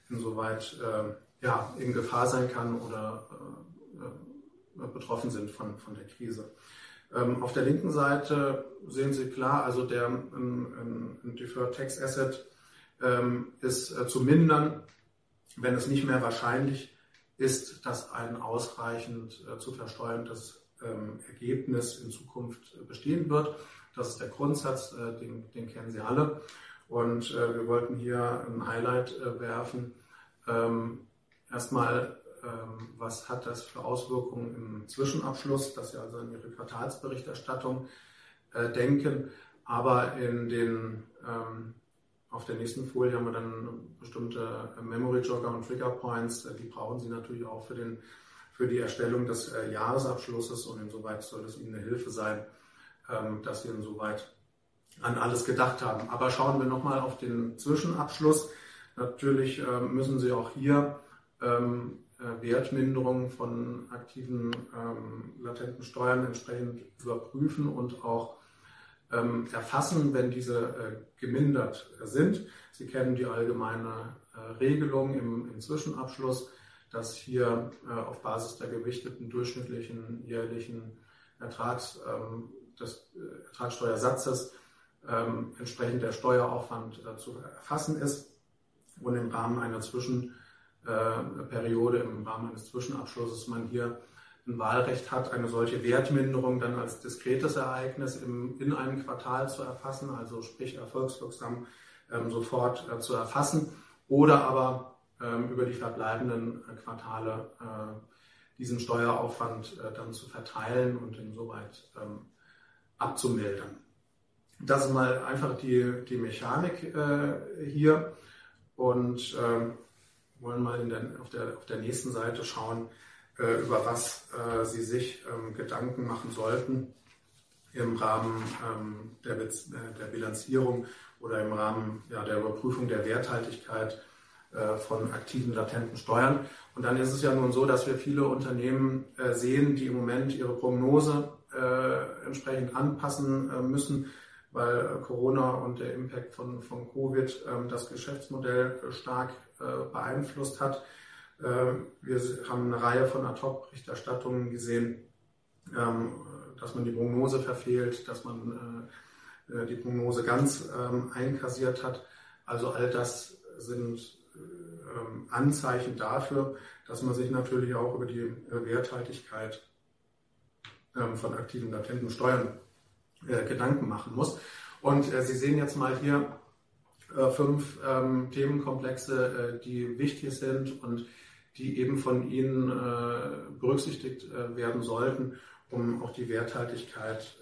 insoweit äh, ja, in Gefahr sein kann oder äh, äh, betroffen sind von, von der Krise. Ähm, auf der linken Seite sehen Sie klar, also der ein, ein Deferred Tax Asset ähm, ist äh, zu mindern, wenn es nicht mehr wahrscheinlich ist, dass ein ausreichend äh, zu versteuerndes ähm, Ergebnis in Zukunft bestehen wird. Das ist der Grundsatz, äh, den, den kennen Sie alle. Und äh, wir wollten hier ein Highlight äh, werfen. Ähm, erstmal, ähm, was hat das für Auswirkungen im Zwischenabschluss, dass Sie also an Ihre Quartalsberichterstattung denken. Aber in den, ähm, auf der nächsten Folie haben wir dann bestimmte Memory Jogger und Trigger Points. Die brauchen Sie natürlich auch für, den, für die Erstellung des Jahresabschlusses und insoweit soll das Ihnen eine Hilfe sein, ähm, dass wir insoweit an alles gedacht haben. Aber schauen wir nochmal auf den Zwischenabschluss. Natürlich ähm, müssen Sie auch hier ähm, äh, Wertminderungen von aktiven latenten Steuern entsprechend überprüfen und auch erfassen, wenn diese äh, gemindert sind. Sie kennen die allgemeine äh, Regelung im, Zwischenabschluss, dass hier auf Basis der gewichteten durchschnittlichen jährlichen Ertrags des äh, Ertragssteuersatzes ähm, entsprechend der Steueraufwand äh, zu erfassen ist und im Rahmen einer Zwischenperiode, äh, im Rahmen eines Zwischenabschlusses man hier ein Wahlrecht hat, eine solche Wertminderung dann als diskretes Ereignis im, in einem Quartal zu erfassen, also sprich erfolgswirksam ähm, sofort äh, zu erfassen oder aber ähm, über die verbleibenden äh, Quartale äh, diesen Steueraufwand äh, dann zu verteilen und insoweit ähm, abzumildern. Das ist mal einfach die, die Mechanik äh, hier und ähm, wollen mal der, auf, der, auf der nächsten Seite schauen, äh, über was äh, Sie sich ähm, Gedanken machen sollten im Rahmen ähm, der, äh, der Bilanzierung oder im Rahmen ja, der Überprüfung der Werthaltigkeit äh, von aktiven latenten Steuern. Und dann ist es ja nun so, dass wir viele Unternehmen äh, sehen, die im Moment ihre Prognose äh, entsprechend anpassen müssen, weil Corona und der Impact von, von Covid ähm, das Geschäftsmodell stark beeinflusst hat. Wir haben eine Reihe von Ad-Hoc-Berichterstattungen gesehen, ähm, dass man die Prognose verfehlt, dass man die Prognose ganz ähm, einkassiert hat. Also all das sind ähm, Anzeichen dafür, dass man sich natürlich auch über die äh, Werthaltigkeit ähm, von aktiven latenten Steuern äh, Gedanken machen muss. Und äh, Sie sehen jetzt mal hier fünf ähm, Themenkomplexe, die wichtig sind und die eben von Ihnen berücksichtigt werden sollten, um auch die Werthaltigkeit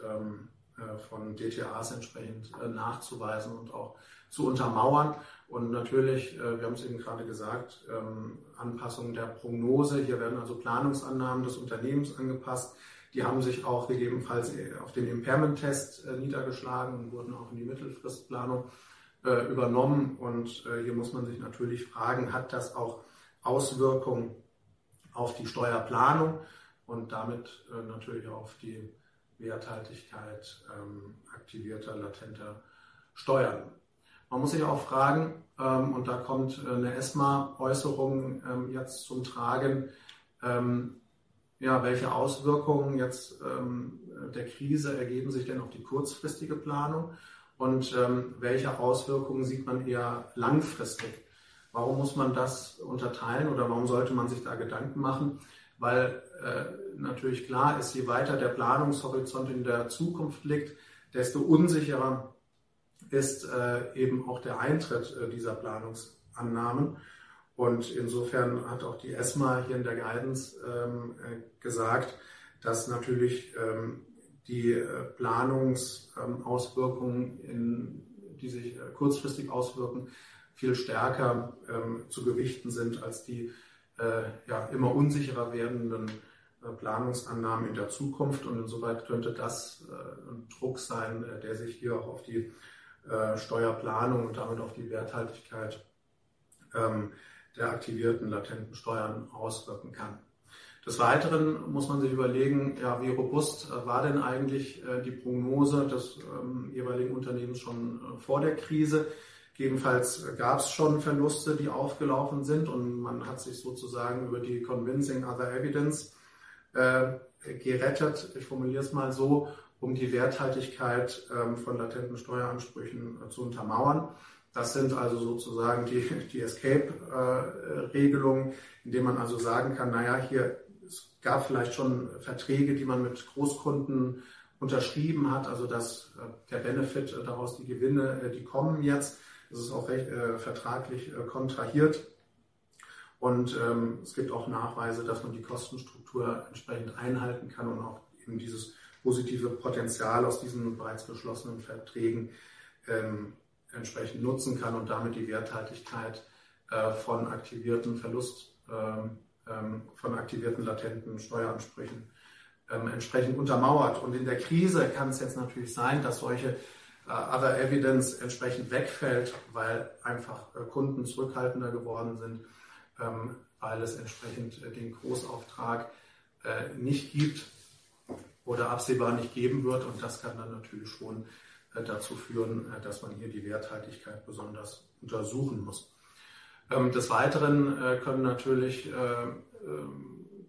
von DTAs entsprechend nachzuweisen und auch zu untermauern. Und natürlich, äh, wir haben es eben gerade gesagt, ähm, Anpassung der Prognose. Hier werden also Planungsannahmen des Unternehmens angepasst. Die haben sich auch gegebenenfalls äh, auf den Impairment-Test äh, niedergeschlagen und wurden auch in die Mittelfristplanung übernommen. Und hier muss man sich natürlich fragen, hat das auch Auswirkungen auf die Steuerplanung und damit natürlich auch auf die Werthaltigkeit ähm, aktivierter, latenter Steuern. Man muss sich auch fragen, ähm, und da kommt äh, eine ESMA-Äußerung ähm, jetzt zum Tragen, ähm, ja, welche Auswirkungen jetzt ähm, der Krise ergeben sich denn auf die kurzfristige Planung und ähm, welche Auswirkungen sieht man eher langfristig? Warum muss man das unterteilen oder warum sollte man sich da Gedanken machen? Weil äh, natürlich klar ist, je weiter der Planungshorizont in der Zukunft liegt, desto unsicherer ist äh, eben auch der Eintritt äh, dieser Planungsannahmen. Und insofern hat auch die ESMA hier in der Guidance ähm, äh, gesagt, dass natürlich ähm, die äh, Planungsauswirkungen, in, die sich äh, kurzfristig auswirken, viel stärker ähm, zu gewichten sind als die äh, ja, immer unsicherer werdenden Planungsannahmen in der Zukunft. Und insoweit könnte das ein Druck sein, der sich hier auch auf die Steuerplanung und damit auf die Werthaltigkeit ähm, der aktivierten latenten Steuern auswirken kann. Des Weiteren muss man sich überlegen, ja, wie robust äh, war denn eigentlich äh, die Prognose des ähm, jeweiligen Unternehmens schon äh, vor der Krise. Gegebenenfalls gab es schon Verluste, die aufgelaufen sind und man hat sich sozusagen über die Convincing Other Evidence äh, gerettet. Ich formuliere es mal so um die Werthaltigkeit ähm, von latenten Steueransprüchen äh, zu untermauern. Das sind also sozusagen die, die Escape-Regelungen, indem man also sagen kann, naja, hier, gab vielleicht schon Verträge, die man mit Großkunden unterschrieben hat, also dass äh, der Benefit daraus, die Gewinne, die kommen jetzt. Das ist auch recht, äh, vertraglich äh, kontrahiert. Und ähm, es gibt auch Nachweise, dass man die Kostenstruktur entsprechend einhalten kann und auch eben dieses positive Potenzial aus diesen bereits beschlossenen Verträgen ähm, entsprechend nutzen kann und damit die Werthaltigkeit äh, von aktivierten Verlust, ähm, ähm, von aktivierten latenten Steueransprüchen ähm, entsprechend untermauert. Und in der Krise kann es jetzt natürlich sein, dass solche äh, Other Evidence entsprechend wegfällt, weil einfach äh, Kunden zurückhaltender geworden sind, ähm, weil es entsprechend äh, den Großauftrag nicht gibt oder absehbar nicht geben wird. Und das kann dann natürlich schon dazu führen, dass man hier die Werthaltigkeit besonders untersuchen muss. Ähm, des Weiteren äh, können natürlich ähm,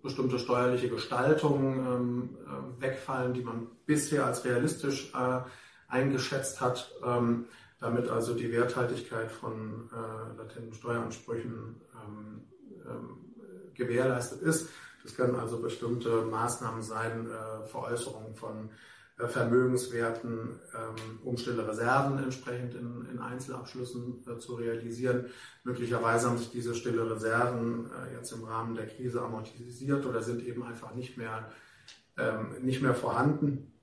bestimmte steuerliche Gestaltungen ähm, wegfallen, die man bisher als realistisch eingeschätzt hat, damit also die Werthaltigkeit von latenten Steueransprüchen gewährleistet ist. Das können also bestimmte Maßnahmen sein, äh, Veräußerung von äh, Vermögenswerten, ähm, um stille Reserven entsprechend in, in Einzelabschlüssen äh, zu realisieren. Möglicherweise haben sich diese stille Reserven äh, jetzt im Rahmen der Krise amortisiert oder sind eben einfach nicht mehr, ähm, nicht mehr vorhanden,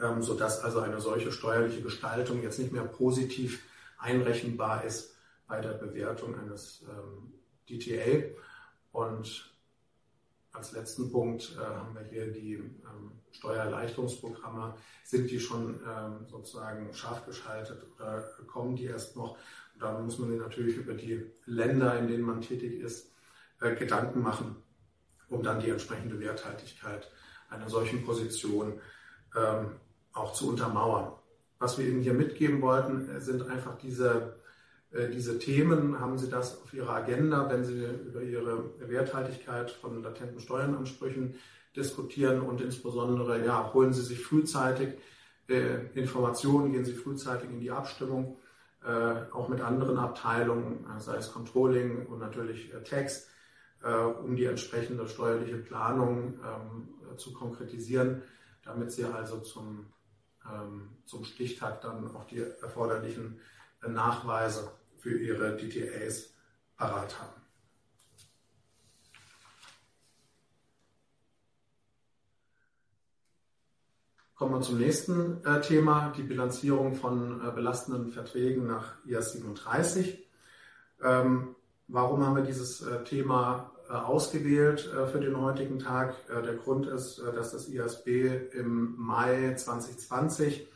ähm, sodass also eine solche steuerliche Gestaltung jetzt nicht mehr positiv einrechenbar ist bei der Bewertung eines ähm, DTA. Und als letzten Punkt äh, haben wir hier die ähm, Steuererleichterungsprogramme. Sind die schon ähm, sozusagen scharf geschaltet oder kommen die erst noch? Da muss man sich natürlich über die Länder, in denen man tätig ist, äh, Gedanken machen, um dann die entsprechende Werthaltigkeit einer solchen Position ähm, auch zu untermauern. Was wir Ihnen hier mitgeben wollten, äh, sind einfach diese diese Themen, haben Sie das auf Ihrer Agenda, wenn Sie über Ihre Werthaltigkeit von latenten Steuernansprüchen diskutieren und insbesondere ja, holen Sie sich frühzeitig äh, Informationen, gehen Sie frühzeitig in die Abstimmung, äh, auch mit anderen Abteilungen, äh, sei es Controlling und natürlich äh, Tax, äh, um die entsprechende steuerliche Planung ähm, zu konkretisieren, damit Sie also zum, ähm, zum Stichtag dann auch die erforderlichen Nachweise für ihre DTAs parat haben. Kommen wir zum nächsten äh, Thema, die Bilanzierung von äh, belastenden Verträgen nach IAS 37. Ähm, warum haben wir dieses äh, Thema äh, ausgewählt äh, für den heutigen Tag? Äh, der Grund ist, dass das IASB im Mai 2020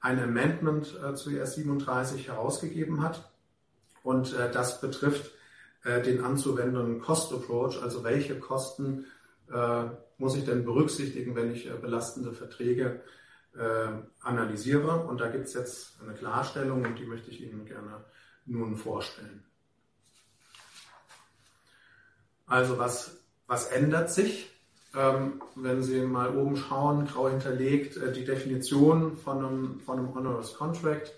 ein Amendment zu IAS 37 herausgegeben hat. Und äh, das betrifft äh, den anzuwendenden Cost Approach, also welche Kosten äh, muss ich denn berücksichtigen, wenn ich äh, belastende Verträge äh, analysiere. Und da gibt es jetzt eine Klarstellung und die möchte ich Ihnen gerne nun vorstellen. Also was, was ändert sich? Ähm, wenn Sie mal oben schauen, grau hinterlegt, äh, die Definition von einem, von einem Honorous Contract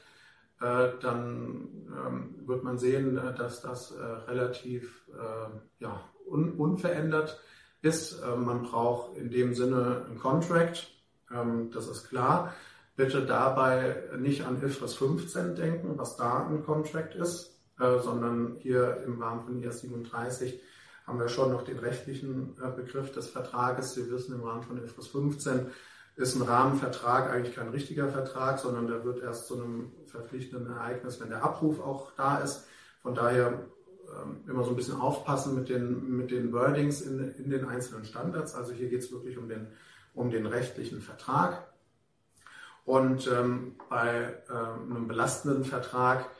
dann ähm, wird man sehen, äh, dass das äh, relativ ja, un unverändert ist. man braucht in dem Sinne ein Contract, ähm, das ist klar. Bitte dabei nicht an IFRS 15 denken, was da ein Contract ist, sondern hier im Rahmen von IAS 37 haben wir schon noch den rechtlichen Begriff des Vertrages. Sie wissen, im Rahmen von IFRS 15 ist ein Rahmenvertrag eigentlich kein richtiger Vertrag, sondern der wird erst zu einem verpflichtenden Ereignis, wenn der Abruf auch da ist. Von daher ähm, immer so ein bisschen aufpassen mit den, mit den Wordings in, in den einzelnen Standards. Also hier geht es wirklich um den, um den rechtlichen Vertrag. Und ähm, bei ähm, einem belastenden Vertrag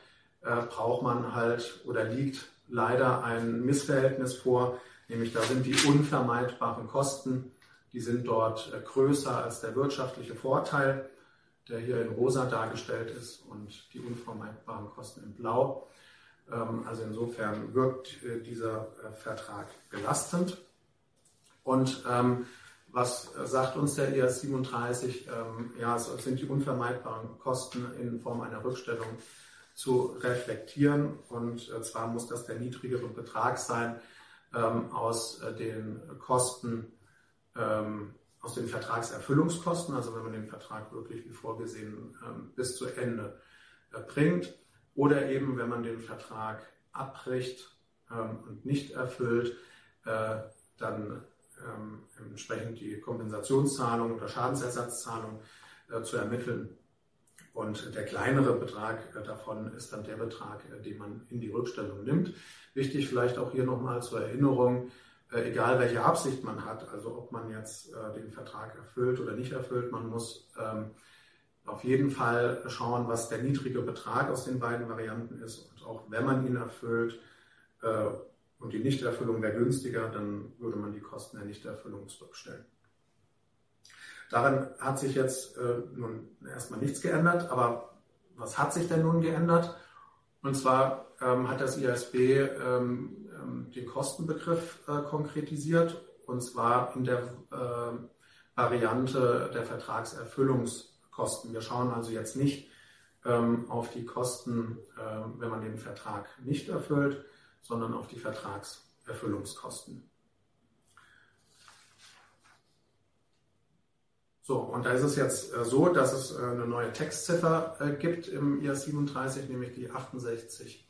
äh, braucht man halt oder liegt leider ein Missverhältnis vor, nämlich da sind die unvermeidbaren Kosten die sind dort äh, größer als der wirtschaftliche Vorteil, der hier in rosa dargestellt ist und die unvermeidbaren Kosten in blau. Ähm, also insofern wirkt äh, dieser äh, Vertrag belastend. Und ähm, was sagt uns der IAS 37? Ähm, ja, es sind die unvermeidbaren Kosten in Form einer Rückstellung zu reflektieren. Und zwar muss das der niedrigere Betrag sein aus den Kosten ähm, aus den Vertragserfüllungskosten, also wenn man den Vertrag wirklich wie vorgesehen ähm, bis zu Ende äh, bringt, oder eben wenn man den Vertrag abbricht ähm, und nicht erfüllt, äh, dann ähm, entsprechend die Kompensationszahlung oder Schadensersatzzahlung äh, zu ermitteln. Und der kleinere Betrag äh, davon ist dann der Betrag, äh, den man in die Rückstellung nimmt. Wichtig vielleicht auch hier nochmal zur Erinnerung, äh, egal welche Absicht man hat, also ob man jetzt äh, den Vertrag erfüllt oder nicht erfüllt, man muss ähm, auf jeden Fall schauen, was der niedrige Betrag aus den beiden Varianten ist. Und auch wenn man ihn erfüllt äh, und die Nichterfüllung wäre günstiger, dann würde man die Kosten der Nichterfüllung zurückstellen. Daran hat sich jetzt äh, nun erstmal nichts geändert, aber was hat sich denn nun geändert? Und zwar ähm, hat das ISB ähm, den Kostenbegriff äh, konkretisiert, und zwar in der äh, Variante der Vertragserfüllungskosten. Wir schauen also jetzt nicht ähm, auf die Kosten, äh, wenn man den Vertrag nicht erfüllt, sondern auf die Vertragserfüllungskosten. So, und da ist es jetzt äh, so, dass es äh, eine neue Textziffer äh, gibt im IAS 37, nämlich die 68a.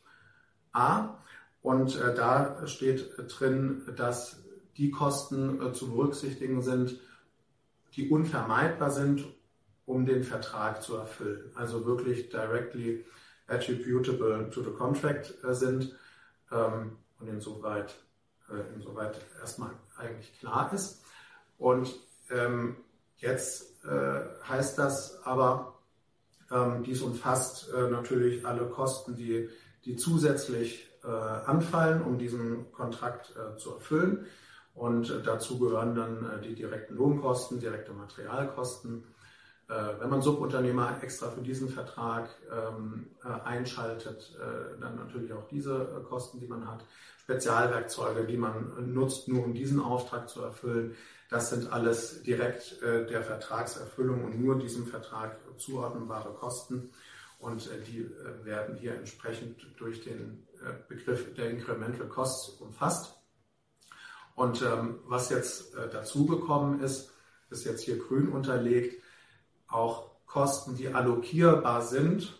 Und da steht drin, dass die Kosten zu berücksichtigen sind, die unvermeidbar sind, um den Vertrag zu erfüllen. Also wirklich directly attributable to the contract sind ähm, und insoweit, insoweit erstmal eigentlich klar ist. Und ähm, Jetzt äh, heißt das aber, ähm, dies umfasst äh, natürlich alle Kosten, die, die zusätzlich äh, anfallen, um diesen Kontrakt äh, zu erfüllen. Und äh, dazu gehören dann äh, die direkten Lohnkosten, direkte Materialkosten. wenn man Subunternehmer extra für diesen Vertrag ähm, einschaltet, dann natürlich auch diese Kosten, die man hat. Spezialwerkzeuge, die man nutzt, nur um diesen Auftrag zu erfüllen. Das sind alles direkt äh, der Vertragserfüllung und nur diesem Vertrag zuordnenbare Kosten. Und äh, die äh, werden hier entsprechend durch den Begriff der Incremental Costs umfasst. Und ähm, was jetzt dazugekommen ist, ist jetzt hier grün unterlegt, auch Kosten, die allokierbar sind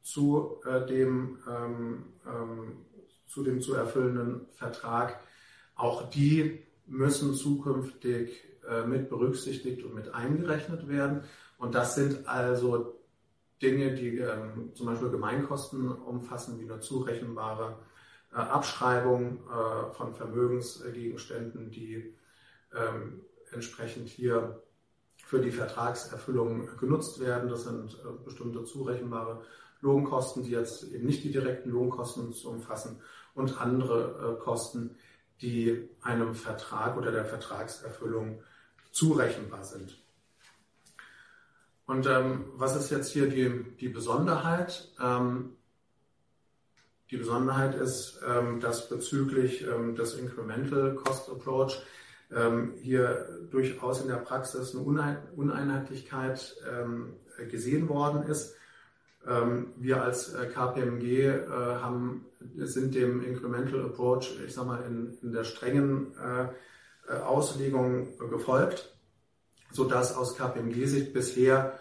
zu dem, ähm, ähm, zu dem zu erfüllenden Vertrag, auch die müssen zukünftig äh, mit berücksichtigt und mit eingerechnet werden. Und das sind also Dinge, die ähm, zum Beispiel Gemeinkosten umfassen, wie eine zurechenbare äh, Abschreibung äh, von Vermögensgegenständen, die ähm, entsprechend hier für die Vertragserfüllung genutzt werden. Das sind äh, bestimmte zurechenbare Lohnkosten, die jetzt eben nicht die direkten Lohnkosten umfassen und andere äh, Kosten, die einem Vertrag oder der Vertragserfüllung zurechenbar sind. Und ähm, was ist jetzt hier die, die Besonderheit? Ähm, die Besonderheit ist, ähm, dass bezüglich ähm, des Incremental Cost Approach ähm, hier durchaus in der Praxis eine Uneinheitlichkeit ähm, gesehen worden ist. Wir als äh, KPMG äh, haben, sind dem Incremental Approach, ich sag mal, in, in der strengen äh, Auslegung gefolgt, sodass aus KPMG-Sicht bisher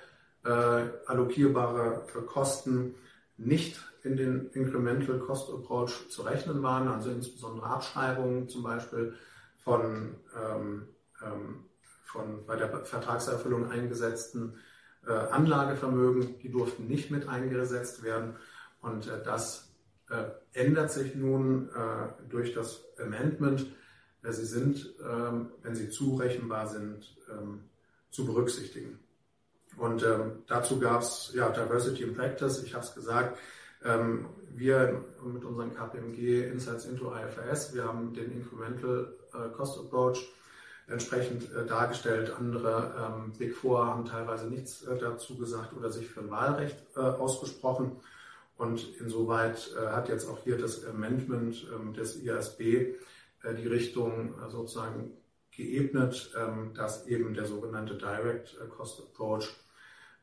allokierbare Kosten nicht in den Incremental Cost Approach zu rechnen waren, also insbesondere Abschreibungen zum Beispiel von, ähm, ähm, von bei der Vertragserfüllung eingesetzten äh, Anlagevermögen, die durften nicht mit eingesetzt werden. Und äh, das äh, ändert sich nun durch das Amendment. Sie sind, ähm, wenn sie zurechenbar sind, ähm, zu berücksichtigen. Und ähm, dazu gab es ja, Diversity in Practice, ich habe es gesagt, wir mit unserem KPMG Insights into IFRS, wir haben den Incremental Cost Approach entsprechend äh, dargestellt. Andere ähm, Big Four haben teilweise nichts äh, dazu gesagt oder sich für ein Wahlrecht äh, ausgesprochen. Und insoweit äh, hat jetzt auch hier das Amendment ähm, des IASB äh, die Richtung äh, sozusagen geebnet, ähm, dass eben der sogenannte Direct Cost Approach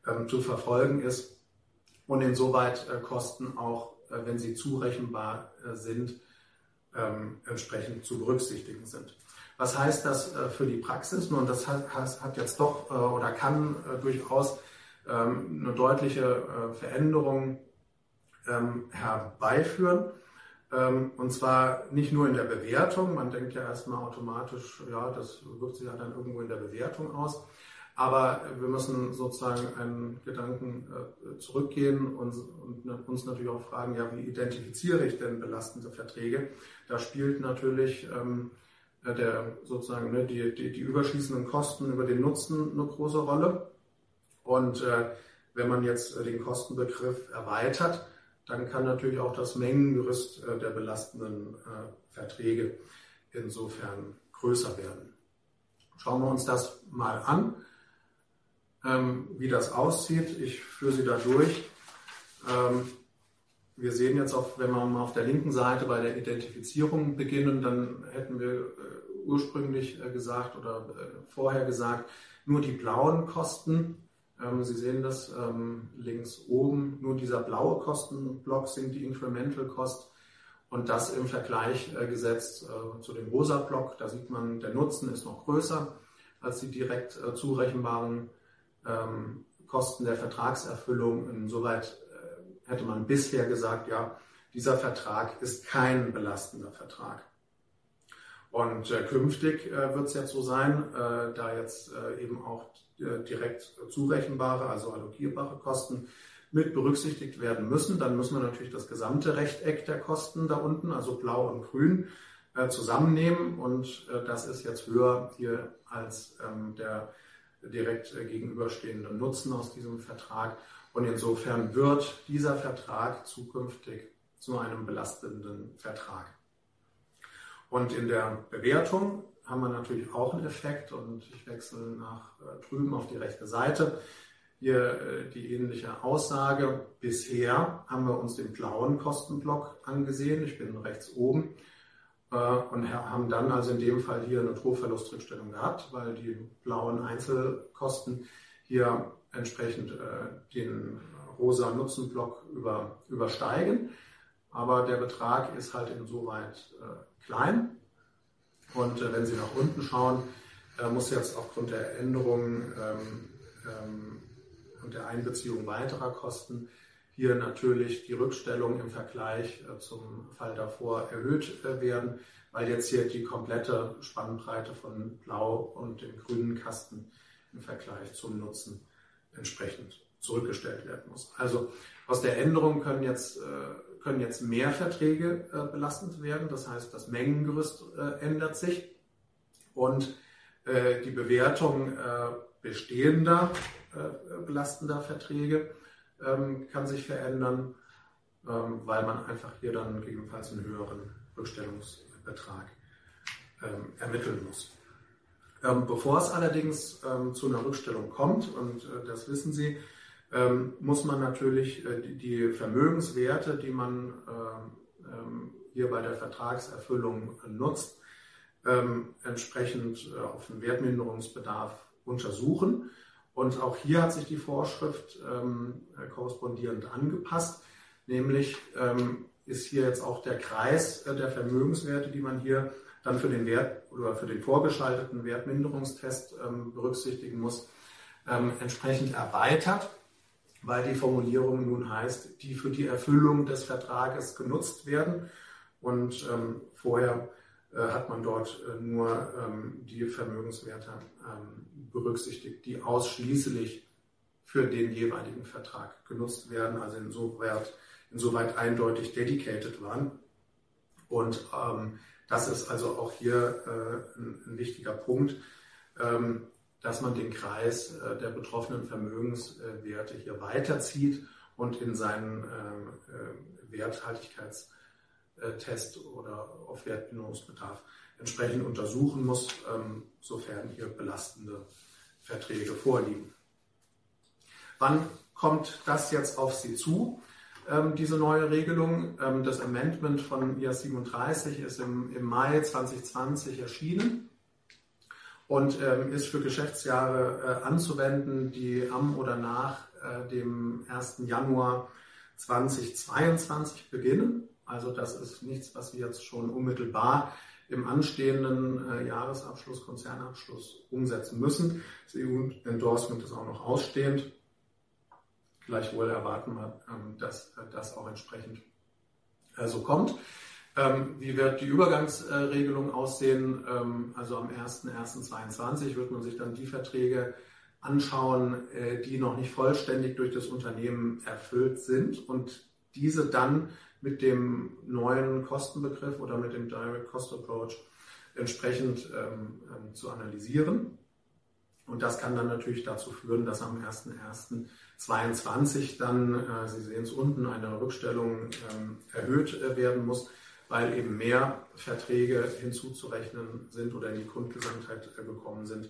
ähm, zu verfolgen ist und insoweit Kosten auch, wenn sie zurechenbar sind, ähm, entsprechend zu berücksichtigen sind. Was heißt das äh, für die Praxis? Nun, das hat, jetzt doch äh, oder kann äh, durchaus eine deutliche Veränderung herbeiführen. Ähm, und zwar nicht nur in der Bewertung. Man denkt ja erstmal automatisch, ja, das wirkt sich ja dann irgendwo in der Bewertung aus. Aber wir müssen sozusagen einen Gedanken zurückgehen und, uns natürlich auch fragen, ja, wie identifiziere ich denn belastende Verträge? Da spielt natürlich äh, der sozusagen ne, die, die, die überschießenden Kosten über den Nutzen eine große Rolle. Und äh, wenn man jetzt äh, den Kostenbegriff erweitert, dann kann natürlich auch das Mengengerüst äh, der belastenden äh, Verträge insofern größer werden. Schauen wir uns das mal an, ähm, wie das aussieht. Ich führe Sie da durch. Ähm, wir sehen jetzt, auch, wenn wir mal auf der linken Seite bei der Identifizierung beginnen, dann hätten wir äh, ursprünglich gesagt oder vorher gesagt, nur die blauen Kosten. Ähm, Sie sehen das ähm, links oben, nur dieser blaue Kostenblock sind die Incremental Cost und das im Vergleich gesetzt zu dem rosa Block. Da sieht man, der Nutzen ist noch größer als die direkt zurechenbaren ähm, Kosten der Vertragserfüllung. Insoweit äh, hätte man bisher gesagt, ja, dieser Vertrag ist kein belastender Vertrag. Und äh, künftig äh, wird es jetzt so sein, äh, da jetzt äh, eben auch äh, direkt zurechenbare, also allokierbare Kosten mit berücksichtigt werden müssen. Dann müssen wir natürlich das gesamte Rechteck der Kosten da unten, also blau und grün, äh, zusammennehmen. Und das ist jetzt höher hier als ähm, der direkt gegenüberstehende Nutzen aus diesem Vertrag. Und insofern wird dieser Vertrag zukünftig zu einem belastenden Vertrag. Und in der Bewertung haben wir natürlich auch einen Effekt und ich wechsle nach äh, drüben auf die rechte Seite. Hier äh, die ähnliche Aussage. Bisher haben wir uns den blauen Kostenblock angesehen. Ich bin rechts oben äh, und haben dann also in dem Fall hier eine Drohverlustrückstellung gehabt, weil die blauen Einzelkosten hier entsprechend den rosa Nutzenblock über, übersteigen. Aber der Betrag ist halt insoweit klein. Und äh, wenn Sie nach unten schauen, äh, muss jetzt aufgrund der Änderungen ähm, ähm, und der Einbeziehung weiterer Kosten hier natürlich die Rückstellung im Vergleich äh, zum Fall davor erhöht äh, werden, weil jetzt hier die komplette Spannbreite von Blau und dem grünen Kasten im Vergleich zum Nutzen entsprechend zurückgestellt werden muss. Also aus der Änderung können jetzt äh, können jetzt mehr Verträge äh, belastend werden. Das heißt, das Mengengerüst äh, ändert sich und äh, die Bewertung äh, bestehender äh, belastender Verträge ähm, kann sich verändern, ähm, weil man einfach hier dann gegebenenfalls einen höheren Rückstellungsbetrag ähm, ermitteln muss. Ähm, bevor es allerdings ähm, zu einer Rückstellung kommt, und äh, das wissen Sie, muss man natürlich äh, die, Vermögenswerte, die man äh, ähm, hier bei der Vertragserfüllung nutzt, ähm, entsprechend äh, auf den Wertminderungsbedarf untersuchen. Und auch hier hat sich die Vorschrift ähm, korrespondierend angepasst, nämlich ähm, ist hier jetzt auch der Kreis äh, der Vermögenswerte, die man hier dann für den Wert oder für den vorgeschalteten Wertminderungstest ähm, berücksichtigen muss, entsprechend erweitert weil die Formulierung nun heißt, die für die Erfüllung des Vertrages genutzt werden. Und ähm, vorher äh, hat man dort äh, nur ähm, die Vermögenswerte ähm, berücksichtigt, die ausschließlich für den jeweiligen Vertrag genutzt werden, also insoweit, insoweit eindeutig dedicated waren. Und ähm, das ist also auch hier äh, ein, ein, wichtiger Punkt. Ähm, dass man den Kreis äh, der betroffenen Vermögenswerte hier weiterzieht und in seinen ähm, äh, Werthaltigkeitstest oder auf Wertbindungsbedarf entsprechend untersuchen muss, ähm, sofern hier belastende Verträge vorliegen. Wann kommt das jetzt auf Sie zu? Ähm, diese neue Regelung. das Amendment von IAS 37 ist im, im Mai 2020 erschienen und ähm, ist für Geschäftsjahre äh, anzuwenden, die am oder nach äh, dem 1. Januar 2022 beginnen. Also das ist nichts, was wir jetzt schon unmittelbar im anstehenden äh, Jahresabschluss, Konzernabschluss umsetzen müssen. Das EU-Endorsement ist auch noch ausstehend. Gleichwohl erwarten wir, ähm, dass äh, das auch entsprechend äh, so kommt. Ähm, wie wird die Übergangsregelung aussehen? Ähm, also am 01.01.2022 wird man sich dann die Verträge anschauen, äh, die noch nicht vollständig durch das Unternehmen erfüllt sind und diese dann mit dem neuen Kostenbegriff oder mit dem Direct Cost Approach entsprechend ähm, ähm zu analysieren. Und das kann dann natürlich dazu führen, dass am 01.01.2022 dann, äh, Sie sehen es unten, eine Rückstellung ähm, erhöht äh, werden muss weil eben mehr Verträge hinzuzurechnen sind oder in die Grundgesamtheit äh, gekommen sind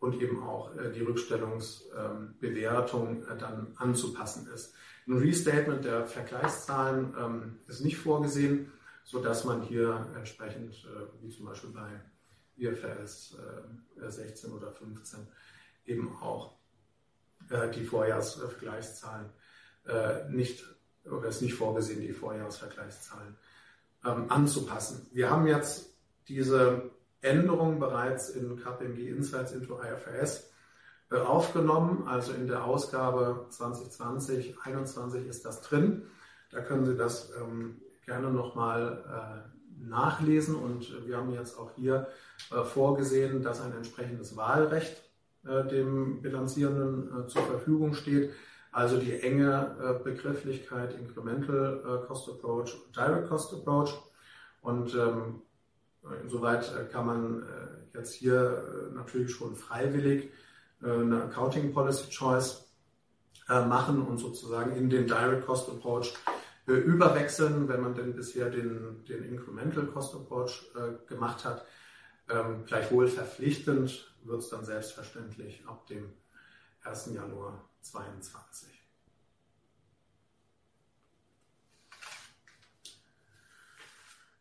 und eben auch äh, die Rückstellungsbewertung äh, dann anzupassen ist. Ein Restatement der Vergleichszahlen ähm, ist nicht vorgesehen, sodass man hier entsprechend, wie zum Beispiel bei IFRS 16 oder 15, eben auch die Vorjahresvergleichszahlen nicht, oder ist nicht vorgesehen, die Vorjahresvergleichszahlen ähm, anzupassen. Wir haben jetzt diese Änderung bereits in KPMG Insights into IFRS aufgenommen. Also in der Ausgabe 2020, 2021 ist das drin. Da können Sie das ähm, gerne nochmal äh, nachlesen. Und wir haben jetzt auch hier äh, vorgesehen, dass ein entsprechendes Wahlrecht äh, dem Bilanzierenden äh, zur Verfügung steht. Also die enge äh, Begrifflichkeit Incremental äh, Cost Approach Direct Cost Approach. Und ähm, insoweit kann man jetzt hier natürlich schon freiwillig eine Accounting Policy Choice machen und sozusagen in den Direct Cost Approach überwechseln, wenn man denn bisher den, den Incremental Cost Approach gemacht hat. Ähm, gleichwohl verpflichtend wird es dann selbstverständlich ab dem 1. Januar 2022.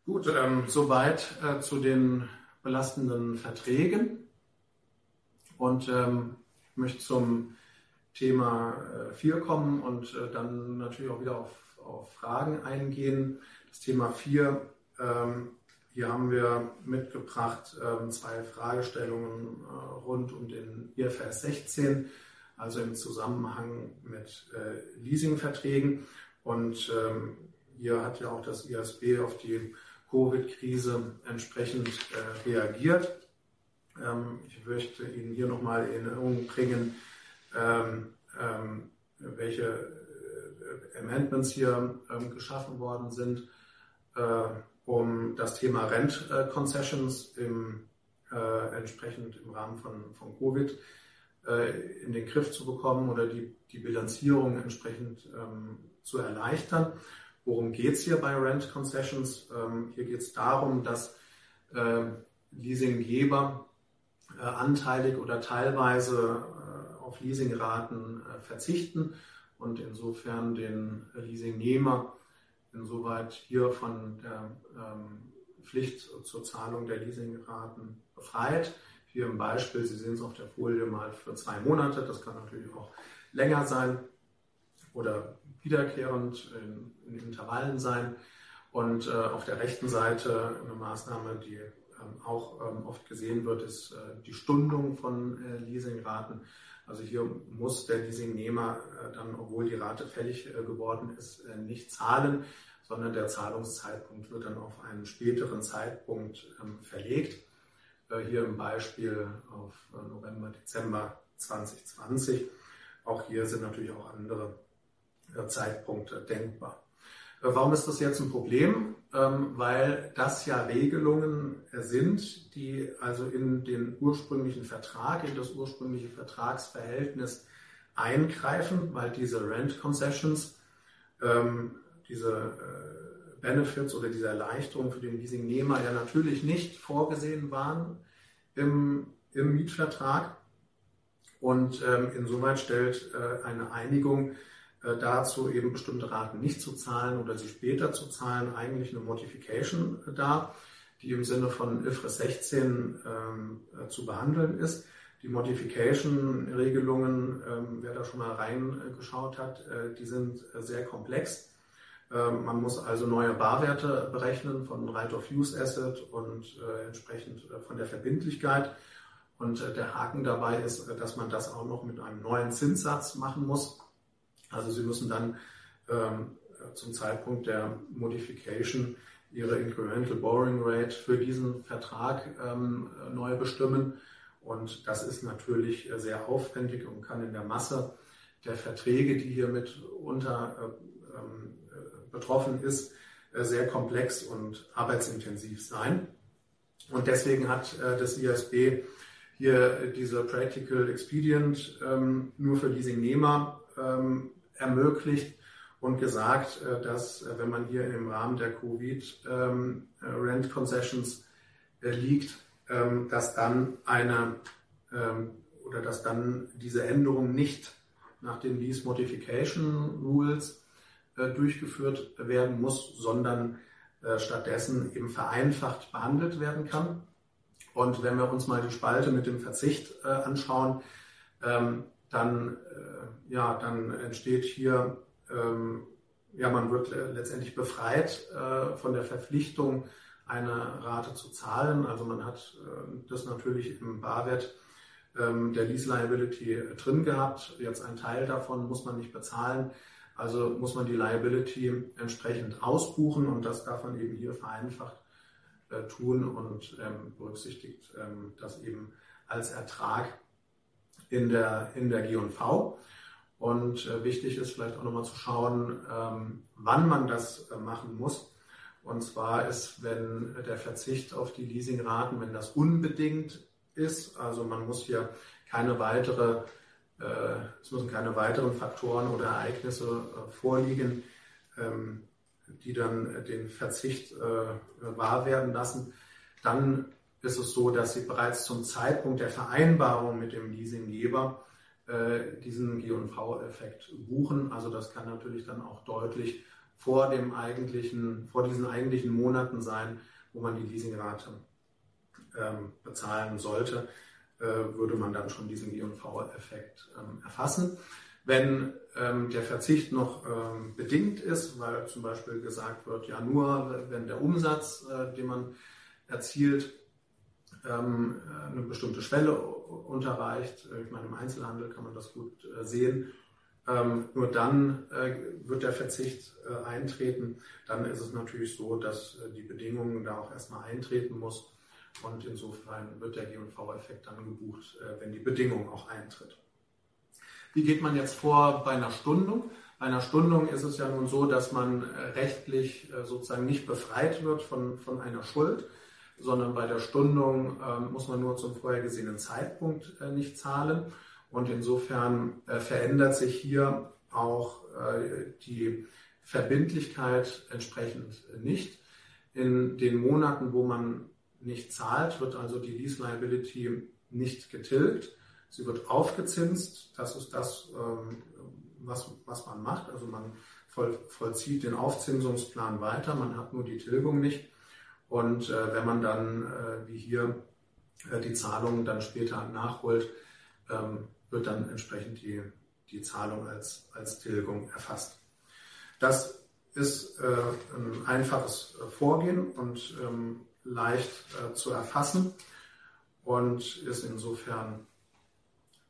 Gut, ähm, soweit äh, zu den belastenden Verträgen. Und ähm, ich möchte zum Thema 4 äh, kommen und äh, dann natürlich auch wieder auf, auf Fragen eingehen. Das Thema 4 ähm, hier haben wir mitgebracht ähm, zwei Fragestellungen äh, rund um den IFRS 16, also im Zusammenhang mit äh, Leasingverträgen. Und ähm, hier hat ja auch das ISB auf die Covid-Krise entsprechend äh, reagiert. Ähm, ich möchte Ihnen hier nochmal in Erinnerung bringen, welche Amendments hier geschaffen worden sind um das Thema Rent Concessions im, äh, entsprechend im Rahmen von, von Covid äh, in den Griff zu bekommen oder die, die Bilanzierung entsprechend ähm, zu erleichtern. Worum geht es hier bei Rent Concessions? Ähm, hier geht es darum, dass äh, Leasinggeber äh, anteilig oder teilweise äh, auf Leasingraten äh, verzichten und insofern den Leasingnehmer insoweit hier von der ähm, Pflicht zur Zahlung der Leasingraten befreit. Hier im Beispiel, Sie sehen es auf der Folie mal für zwei Monate, das kann natürlich auch länger sein oder wiederkehrend in, in Intervallen sein. Und äh, auf der rechten Seite eine Maßnahme, die ähm, auch ähm, oft gesehen wird, ist äh, die Stundung von äh, Leasingraten. Also hier muss der Leasingnehmer äh, dann, obwohl die Rate fällig äh, geworden ist, äh, nicht zahlen sondern der Zahlungszeitpunkt wird dann auf einen späteren Zeitpunkt ähm, verlegt. Äh, hier im Beispiel auf äh, November, Dezember 2020. Auch hier sind natürlich auch andere äh, Zeitpunkte denkbar. Warum ist das jetzt ein Problem? Ähm, weil das ja Regelungen sind, die also in den ursprünglichen Vertrag, in das ursprüngliche Vertragsverhältnis eingreifen, weil diese Rent Concessions ähm, diese Benefits oder diese Erleichterungen für den Leasingnehmer ja natürlich nicht vorgesehen waren im, im Mietvertrag. Und ähm, insoweit stellt äh, eine Einigung äh, dazu, eben bestimmte Raten nicht zu zahlen oder sie später zu zahlen, eigentlich eine Modification dar, die im Sinne von IFRS 16 ähm, äh, zu behandeln ist. Die Modification-Regelungen, ähm, wer da schon mal reingeschaut hat, äh, die sind äh, sehr komplex. Ähm, man muss also neue Barwerte berechnen von Right of Use Asset und äh, entsprechend äh, von der Verbindlichkeit. Und äh, der Haken dabei ist, dass man das auch noch mit einem neuen Zinssatz machen muss. Also Sie müssen dann ähm, zum Zeitpunkt der Modification Ihre Incremental Borrowing Rate für diesen Vertrag ähm, neu bestimmen. Und das ist natürlich sehr aufwendig und kann in der Masse der Verträge, die hier mit unter betroffen ist, äh, sehr komplex und arbeitsintensiv sein. Und deswegen hat äh, das ISB hier diese Practical Expedient ähm, nur für Leasingnehmer ähm, ermöglicht und gesagt, äh, dass wenn man hier im Rahmen der Covid ähm, Concessions liegt, dass dann eine oder dass dann diese Änderung nicht nach den Lease Modification Rules durchgeführt werden muss, sondern äh, stattdessen eben vereinfacht behandelt werden kann. Und wenn wir uns mal die Spalte mit dem Verzicht äh, anschauen, ähm, dann, ja, dann entsteht hier, ähm, ja, man wird letztendlich befreit von der Verpflichtung, eine Rate zu zahlen. Also man hat das natürlich im Barwert ähm, der Lease Liability drin gehabt. Jetzt ein Teil davon muss man nicht bezahlen. Also muss man die Liability entsprechend ausbuchen und das darf man eben hier vereinfacht äh, tun und ähm, berücksichtigt ähm, das eben als Ertrag in der, in der G&V. Und äh, wichtig ist vielleicht auch nochmal zu schauen, ähm, wann man das äh, machen muss. Und zwar ist, wenn der Verzicht auf die Leasingraten, wenn das unbedingt ist, also man muss hier keine weitere, es müssen keine weiteren Faktoren oder Ereignisse äh, vorliegen, ähm, die dann den Verzicht äh, wahr werden lassen, dann ist es so, dass Sie bereits zum Zeitpunkt der Vereinbarung mit dem Leasinggeber äh, diesen G&V-Effekt buchen. Also das kann natürlich dann auch deutlich vor dem eigentlichen, vor diesen eigentlichen Monaten sein, wo man die Leasingrate ähm, bezahlen sollte, äh, würde man dann schon diesen G&V-Effekt ähm, erfassen. Wenn ähm, der Verzicht noch ähm, bedingt ist, weil zum Beispiel gesagt wird, ja nur wenn der Umsatz, äh, den man erzielt, eine bestimmte Schwelle unterreicht. Ich meine, im Einzelhandel kann man das gut äh, sehen. Ähm, nur dann äh, wird der Verzicht äh, eintreten. Dann ist es natürlich so, dass die Bedingungen da auch erstmal eintreten muss. Und insofern wird der G&V-Effekt dann gebucht, wenn die Bedingung auch eintritt. Wie geht man jetzt vor bei einer Stundung? Bei einer Stundung ist es ja nun so, dass man rechtlich sozusagen nicht befreit wird von, von einer Schuld sondern bei der Stundung äh, muss man nur zum vorher gesehenen Zeitpunkt äh, nicht zahlen. Und insofern äh, verändert sich hier auch äh, die Verbindlichkeit entsprechend nicht. In den Monaten, wo man nicht zahlt, wird also die Lease Liability nicht getilgt. Sie wird aufgezinst. Das ist das, ähm, was, was man macht. Also man voll, vollzieht den Aufzinsungsplan weiter. Man hat nur die Tilgung nicht. Und äh, wenn man dann, äh, wie hier, äh, die Zahlungen dann später nachholt, ähm, wird dann entsprechend die, die Zahlung als, als Tilgung erfasst. Das ist äh, ein einfaches Vorgehen und ähm, leicht äh, zu erfassen und ist insofern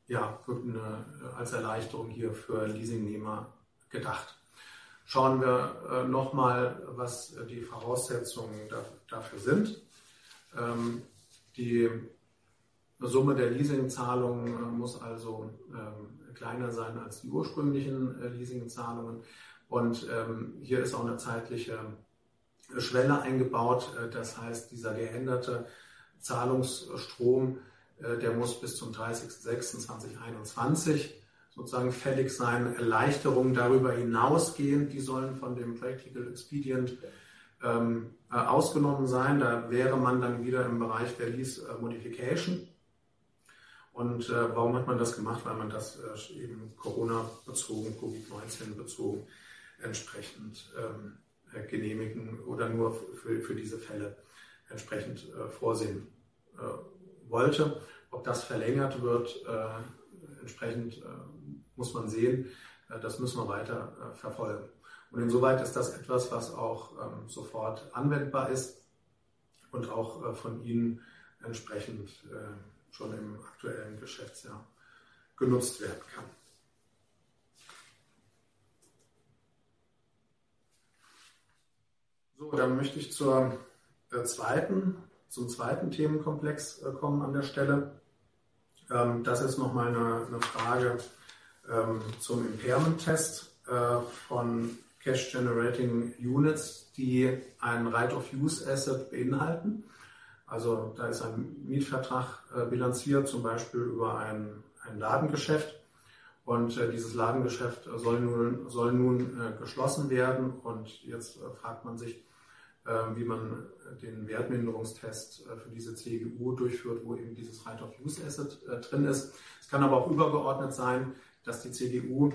ja, eine, als Erleichterung hier für Leasingnehmer gedacht schauen wir äh, nochmal, was äh, die Voraussetzungen dafür sind. Ähm, die Summe der Leasingzahlungen äh, muss also ähm, kleiner sein als die ursprünglichen Leasingzahlungen. Und ähm, hier ist auch eine zeitliche Schwelle eingebaut. Das heißt, dieser geänderte Zahlungsstrom, der muss bis zum 30.06.2021 sozusagen fällig sein. Erleichterungen darüber hinausgehen, die sollen von dem Practical Expedient ähm, äh, ausgenommen sein. Da wäre man dann wieder im Bereich der Lease äh, Modification. Und äh, warum hat man das gemacht? Weil man das äh, eben Corona-bezogen, Covid-19 bezogen entsprechend ähm, äh, genehmigen oder nur für, für diese Fälle entsprechend äh, vorsehen wollte. Ob das verlängert wird, entsprechend muss man sehen, äh, das müssen wir weiter äh, verfolgen. Und insoweit ist das etwas, was auch ähm, sofort anwendbar ist und auch äh, von Ihnen entsprechend schon im aktuellen Geschäftsjahr genutzt werden kann. So, dann möchte ich zur zweiten, zum zweiten Themenkomplex kommen an der Stelle. Ähm, das ist nochmal eine, eine Frage ähm, zum Impairment-Test äh, von Cash Generating Units, die ein Right-of-Use-Asset beinhalten. Also da ist ein Mietvertrag äh, bilanziert, zum Beispiel über ein, ein Ladengeschäft. Und äh, dieses Ladengeschäft soll nun, soll nun äh, geschlossen werden. Und jetzt äh, fragt man sich, äh, wie man den Wertminderungstest äh, für diese CGU durchführt, wo eben dieses Right-of-Use-Asset drin ist. Es kann aber auch übergeordnet sein, dass die CDU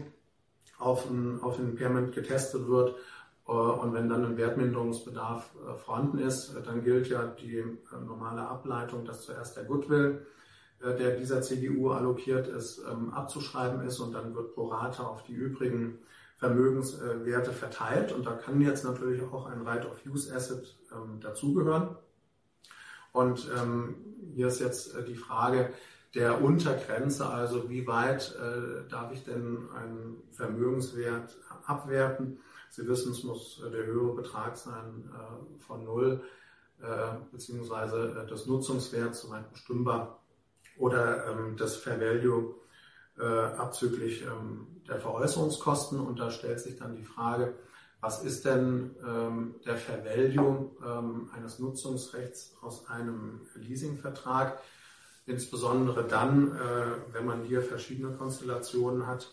auf ein, auf ein Impairment getestet wird. Äh, und wenn dann ein Wertminderungsbedarf äh, vorhanden ist, äh, dann gilt ja die normale Ableitung, dass zuerst der Goodwill, der dieser CDU allokiert ist, ähm, abzuschreiben ist und dann wird pro Rata auf die übrigen Vermögenswerte verteilt. Und da kann jetzt natürlich auch ein Right-of-Use-Asset ähm, dazugehören. Und ähm, hier ist jetzt die Frage, der Untergrenze, also wie weit äh, darf ich denn einen Vermögenswert abwerten. Sie wissen, es muss der höhere Betrag sein äh, von null äh, beziehungsweise des Nutzungswerts soweit bestimmbar oder ähm, das Fair Value äh, abzüglich ähm, der Veräußerungskosten. Und da stellt sich dann die Frage, was ist denn ähm, der Fair ähm, eines Nutzungsrechts aus einem Leasingvertrag? Insbesondere dann, äh, wenn man hier verschiedene Konstellationen hat,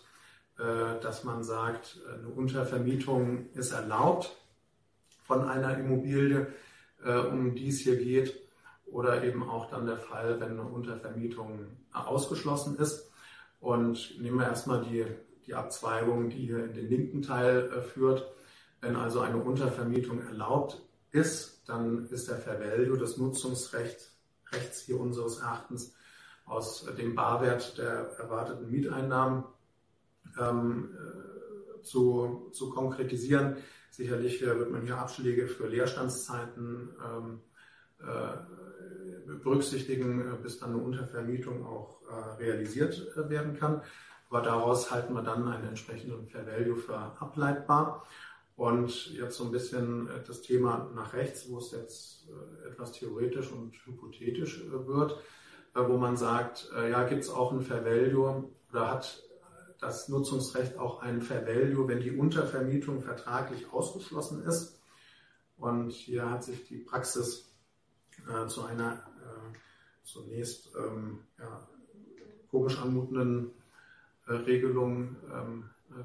äh, dass man sagt, eine Untervermietung ist erlaubt von einer Immobilie, äh, um die es hier geht, oder eben auch dann der Fall, wenn eine Untervermietung ausgeschlossen ist. Und nehmen wir erstmal die, die Abzweigung, die hier in den linken Teil äh, führt. Wenn also eine Untervermietung erlaubt ist, dann ist der Fair Value des Nutzungsrechts rechts hier unseres Erachtens aus dem Barwert der erwarteten Mieteinnahmen ähm, äh, zu, zu konkretisieren. Sicherlich äh, wird man hier Abschläge für Leerstandszeiten ähm, äh, berücksichtigen, äh, bis dann eine Untervermietung auch äh, realisiert äh, werden kann. Aber daraus halten wir dann einen entsprechenden Fair Value für ableitbar. Und jetzt so ein bisschen das Thema nach rechts, wo es jetzt etwas theoretisch und hypothetisch wird, wo man sagt, ja, gibt es auch ein Fair Value oder hat das Nutzungsrecht auch ein Fair Value, wenn die Untervermietung vertraglich ausgeschlossen ist. Und hier hat sich die Praxis äh, zu einer äh, zunächst ähm, ja, komisch anmutenden äh, Regelung ähm, äh,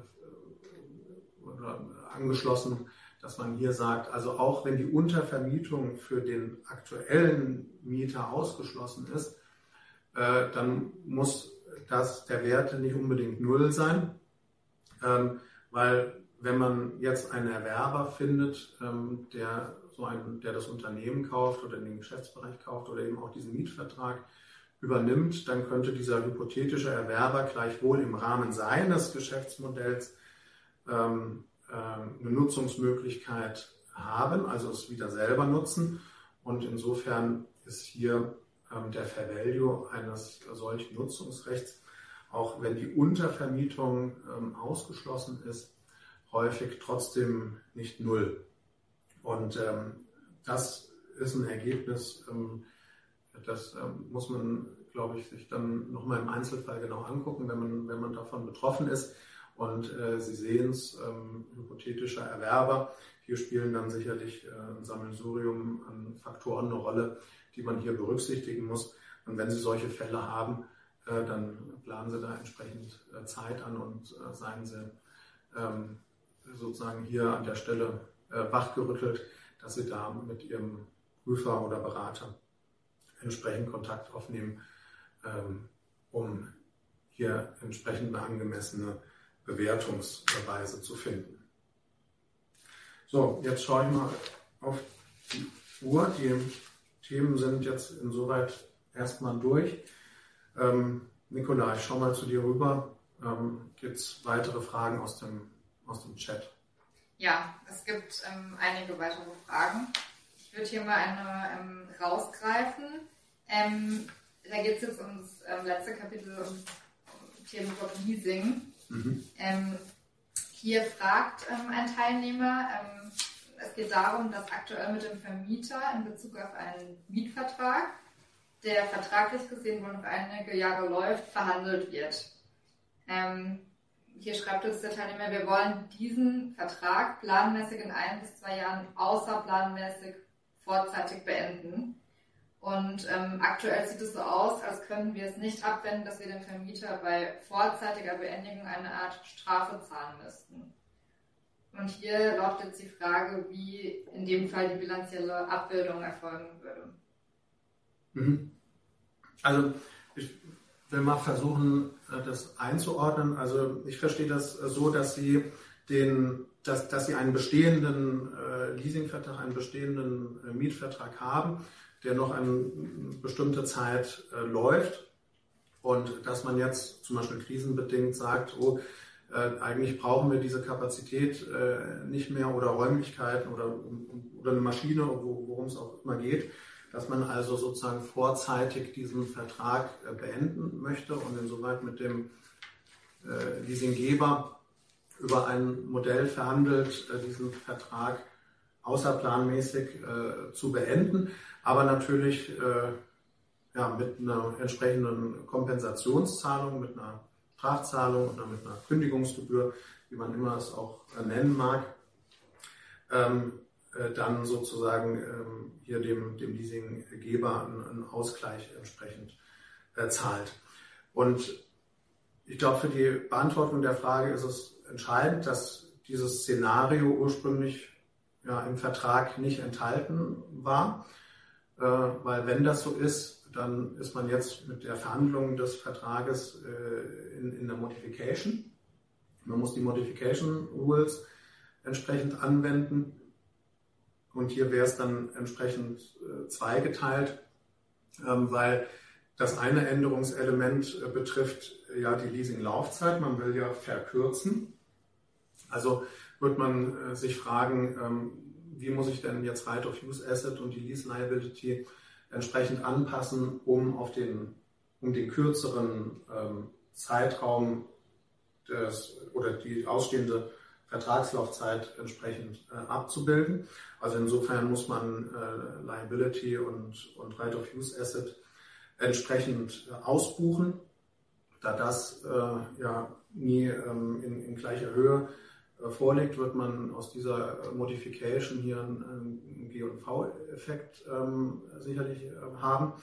angeschlossen, dass man hier sagt, also auch wenn die Untervermietung für den aktuellen Mieter ausgeschlossen ist, äh, dann muss dass der Wert nicht unbedingt null sein, ähm, weil wenn man jetzt einen Erwerber findet, ähm, der so ein, der das Unternehmen kauft oder den Geschäftsbereich kauft oder eben auch diesen Mietvertrag übernimmt, dann könnte dieser hypothetische Erwerber gleichwohl im Rahmen seines Geschäftsmodells ähm, äh, eine Nutzungsmöglichkeit haben, also es wieder selber nutzen. Und insofern ist hier ähm, der Fair Value eines solchen Nutzungsrechts, auch wenn die Untervermietung ähm, ausgeschlossen ist, häufig trotzdem nicht null. Und ähm, das ist ein Ergebnis, das muss man, glaube ich, sich dann nochmal im Einzelfall genau angucken, wenn man, wenn man davon betroffen ist. Und äh, Sie sehen es, ähm, hypothetischer Erwerber. Hier spielen dann sicherlich äh, ein Sammelsurium an Faktoren eine Rolle, die man hier berücksichtigen muss. Und wenn Sie solche Fälle haben, äh, dann planen Sie da entsprechend äh, Zeit an und äh, seien Sie ähm, sozusagen hier an der Stelle wachgerüttelt, dass Sie da mit Ihrem Prüfer oder Berater entsprechend Kontakt aufnehmen, ähm, um hier entsprechend eine angemessene Bewertungsweise zu finden. So, jetzt schaue ich mal auf die Uhr. Die Themen sind jetzt insoweit erstmal durch. Ähm, Nikolai, schau mal zu dir rüber. Ähm, gibt es weitere Fragen aus dem, aus dem Chat? Ja, es gibt ähm, einige weitere Fragen. Ich würde hier mal eine ähm, rausgreifen. Ähm, da geht es jetzt ums ähm, letzte Kapitel, um Themenblock Leasing. Mhm. hier fragt ein Teilnehmer, es geht darum, dass aktuell mit dem Vermieter in Bezug auf einen Mietvertrag, der vertraglich gesehen wohl noch einige Jahre läuft, verhandelt wird. Ähm, hier schreibt uns der Teilnehmer, wir wollen diesen Vertrag planmäßig in ein bis zwei Jahren außerplanmäßig vorzeitig beenden. Und ähm, aktuell sieht es so aus, als könnten wir es nicht abwenden, dass wir dem Vermieter bei vorzeitiger Beendigung eine Art Strafe zahlen müssten. Und hier lautet jetzt die Frage, wie in dem Fall die bilanzielle Abbildung erfolgen würde. Mhm. Also will mal versuchen, äh, das einzuordnen. Also ich verstehe das so, dass Sie den, dass, dass Sie einen bestehenden äh, Leasingvertrag, einen bestehenden äh, Mietvertrag haben, der noch eine bestimmte Zeit äh, läuft und dass man jetzt zum Beispiel krisenbedingt sagt, oh, äh, eigentlich brauchen wir diese Kapazität äh, nicht mehr oder Räumlichkeiten oder, oder eine Maschine, worum es auch immer geht, dass man also sozusagen vorzeitig diesen Vertrag äh, beenden möchte und insoweit mit dem äh, Leasinggeber über ein Modell verhandelt, äh, diesen Vertrag außerplanmäßig zu beenden, aber natürlich ja, mit einer entsprechenden Kompensationszahlung, mit einer Strafzahlung oder mit einer Kündigungsgebühr, wie man immer es auch nennen mag, ähm, äh, dann sozusagen ähm, hier dem, dem Leasinggeber einen, einen Ausgleich entsprechend äh, zahlt. Und ich glaube, für die Beantwortung der Frage ist es entscheidend, dass dieses Szenario ursprünglich ja, im Vertrag nicht enthalten war, äh, weil wenn das so ist, dann ist man jetzt mit der Verhandlung des Vertrages äh, in, in der Modification. Man muss die Modification Rules entsprechend anwenden. Und hier wäre es dann entsprechend äh, zweigeteilt, ähm, weil das eine Änderungselement äh, betrifft äh, ja die Leasing-Laufzeit. Man will ja verkürzen. Also wird man äh, sich fragen, ähm, wie muss ich denn jetzt Right of Use Asset und die Lease Liability entsprechend anpassen, um auf den, um den kürzeren ähm, Zeitraum des, oder die ausstehende Vertragslaufzeit entsprechend äh, abzubilden. Also insofern muss man äh, Liability und, und Right of Use Asset entsprechend äh, ausbuchen, da das äh, ja nie ähm, in, in, gleicher Höhe äh, vorliegt, wird man aus dieser Modification hier einen, einen G&V-Effekt ähm, sicherlich äh, haben.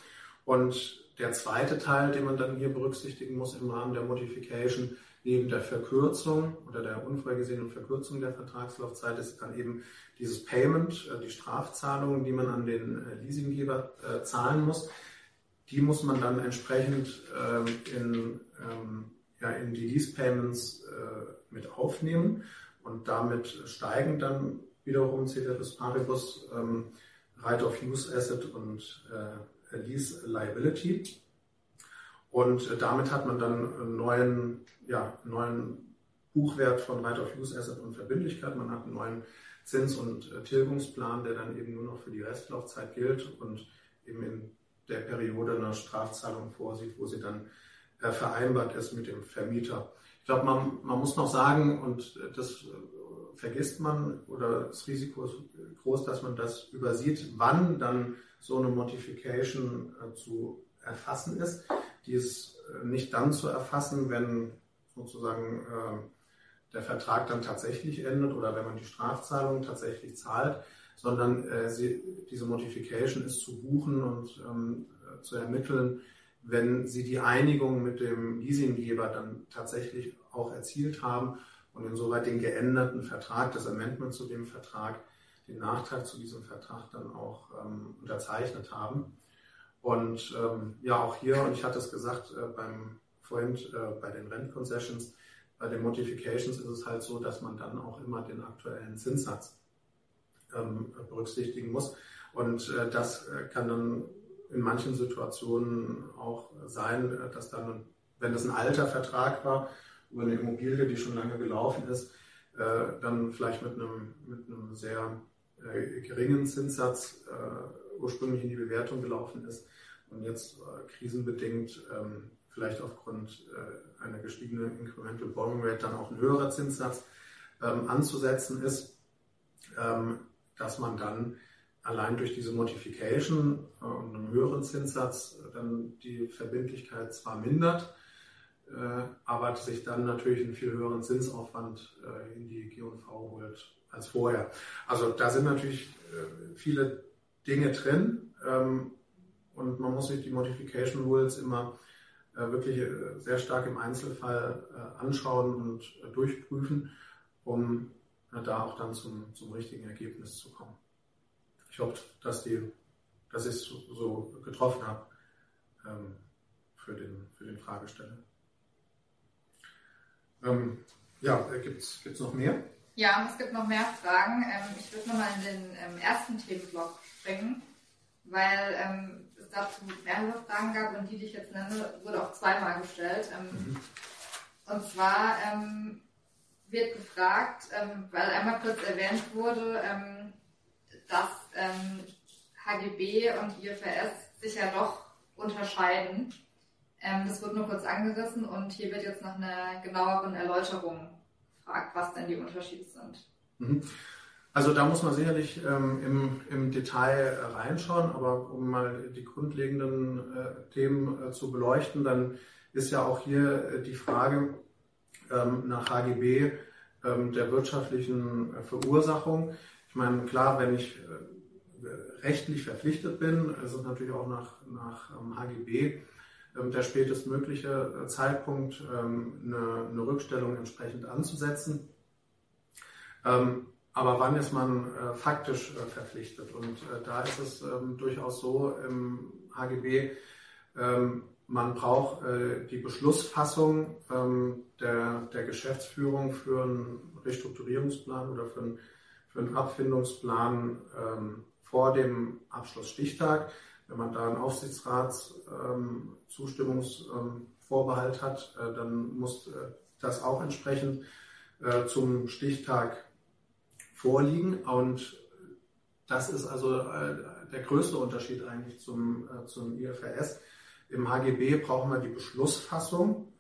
Und der zweite Teil, den man dann hier berücksichtigen muss im Rahmen der Modification, neben der Verkürzung oder der unvorhergesehenen Verkürzung der Vertragslaufzeit ist dann eben dieses Payment, äh, die Strafzahlungen, die man an den äh, Leasinggeber äh, zahlen muss. Die muss man dann entsprechend ähm, in, ähm, in die Lease Payments mit aufnehmen und damit steigen dann wiederum Ceteris Paribus ähm, Right of Use Asset und Lease Liability. Und äh, damit hat man dann einen neuen, ja, neuen Buchwert von Right of Use Asset und Verbindlichkeit. Man hat einen neuen Zins- und äh, Tilgungsplan, der dann eben nur noch für die Restlaufzeit gilt und eben in der Periode eine Strafzahlung vorsieht, wo sie dann äh, vereinbart ist mit dem Vermieter. Ich glaube, man, man muss noch sagen, und das vergisst man oder das Risiko ist groß, dass man das übersieht, wann dann so eine Modification zu erfassen ist die ist äh, nicht dann zu erfassen, wenn sozusagen äh, der Vertrag dann tatsächlich endet oder wenn man die Strafzahlung tatsächlich zahlt, sondern äh, sie, diese Modification ist zu buchen und ähm, zu ermitteln, wenn Sie die Einigung mit dem Leasinggeber dann tatsächlich auch erzielt haben und insoweit den geänderten Vertrag, das Amendment zu dem Vertrag, den Nachtrag zu diesem Vertrag dann auch ähm, unterzeichnet haben. Und ähm, ja, auch hier, und ich hatte es gesagt äh, beim vorhin äh, bei den Rent Concessions, bei den Modifications ist es halt so, dass man dann auch immer den aktuellen Zinssatz ähm, berücksichtigen muss. Und äh, das äh, kann dann in manchen Situationen auch sein, äh, dass dann, wenn das ein alter Vertrag war, über eine Immobilie, die schon lange gelaufen ist, äh, dann vielleicht mit einem, mit einem sehr geringen Zinssatz ursprünglich in die Bewertung gelaufen ist und jetzt äh, krisenbedingt ähm, vielleicht aufgrund äh, einer gestiegenen Incremental Borrowing Rate dann auch ein höherer Zinssatz ähm, anzusetzen ist, ähm, dass man dann allein durch diese Modification äh, und einen höheren Zinssatz äh, dann die Verbindlichkeit zwar mindert, äh, aber sich dann natürlich einen viel höheren Zinsaufwand äh, in die G&V holt als vorher. Also da sind natürlich viele Dinge drin. Ähm, und man muss sich die Modification Rules immer äh, wirklich äh, sehr stark im Einzelfall äh, anschauen und durchprüfen, um da auch dann zum, zum richtigen Ergebnis zu kommen. Ich hoffe, dass, die, dass ich es so getroffen habe ähm, für, den, für den Fragesteller. Ähm, ja, gibt es noch mehr? Ja, es gibt noch mehr Fragen. Ähm, ich würde nochmal in den ähm, ersten Themenblock springen, weil ähm, es dazu mehrere Fragen gab und die, die ich jetzt nenne, wurde auch zweimal gestellt. Ähm, mhm. Und zwar ähm, wird gefragt, ähm, weil einmal kurz erwähnt wurde, dass HGB und IFRS sich ja doch unterscheiden. Ähm, das wird nur kurz angerissen und hier wird jetzt nach einer genaueren Erläuterung gefragt, was denn die Unterschiede sind. Mhm. Also da muss man sicherlich ähm, im, im, Detail reinschauen, aber um mal die grundlegenden äh, Themen äh, zu beleuchten, dann ist ja auch hier äh, die Frage ähm, nach HGB ähm, der wirtschaftlichen äh, Verursachung. Ich meine, klar, wenn ich äh, rechtlich verpflichtet bin, ist es natürlich auch nach, nach HGB ähm, der spätestmögliche äh, Zeitpunkt, ähm, eine, eine Rückstellung entsprechend anzusetzen. Ähm, aber wann ist man äh, faktisch äh, verpflichtet? Und äh, da ist es ähm, durchaus so im HGB, ähm, man braucht äh, die Beschlussfassung ähm, der, der Geschäftsführung für einen Restrukturierungsplan oder für einen, für einen Abfindungsplan vor dem Abschlussstichtag. Wenn man da einen Aufsichtsratszustimmungsvorbehalt ähm, hat, äh, dann muss äh, das auch entsprechend zum Stichtag vorliegen. Und das ist also der größte Unterschied eigentlich zum, zum IFRS. Im HGB brauchen wir die Beschlussfassung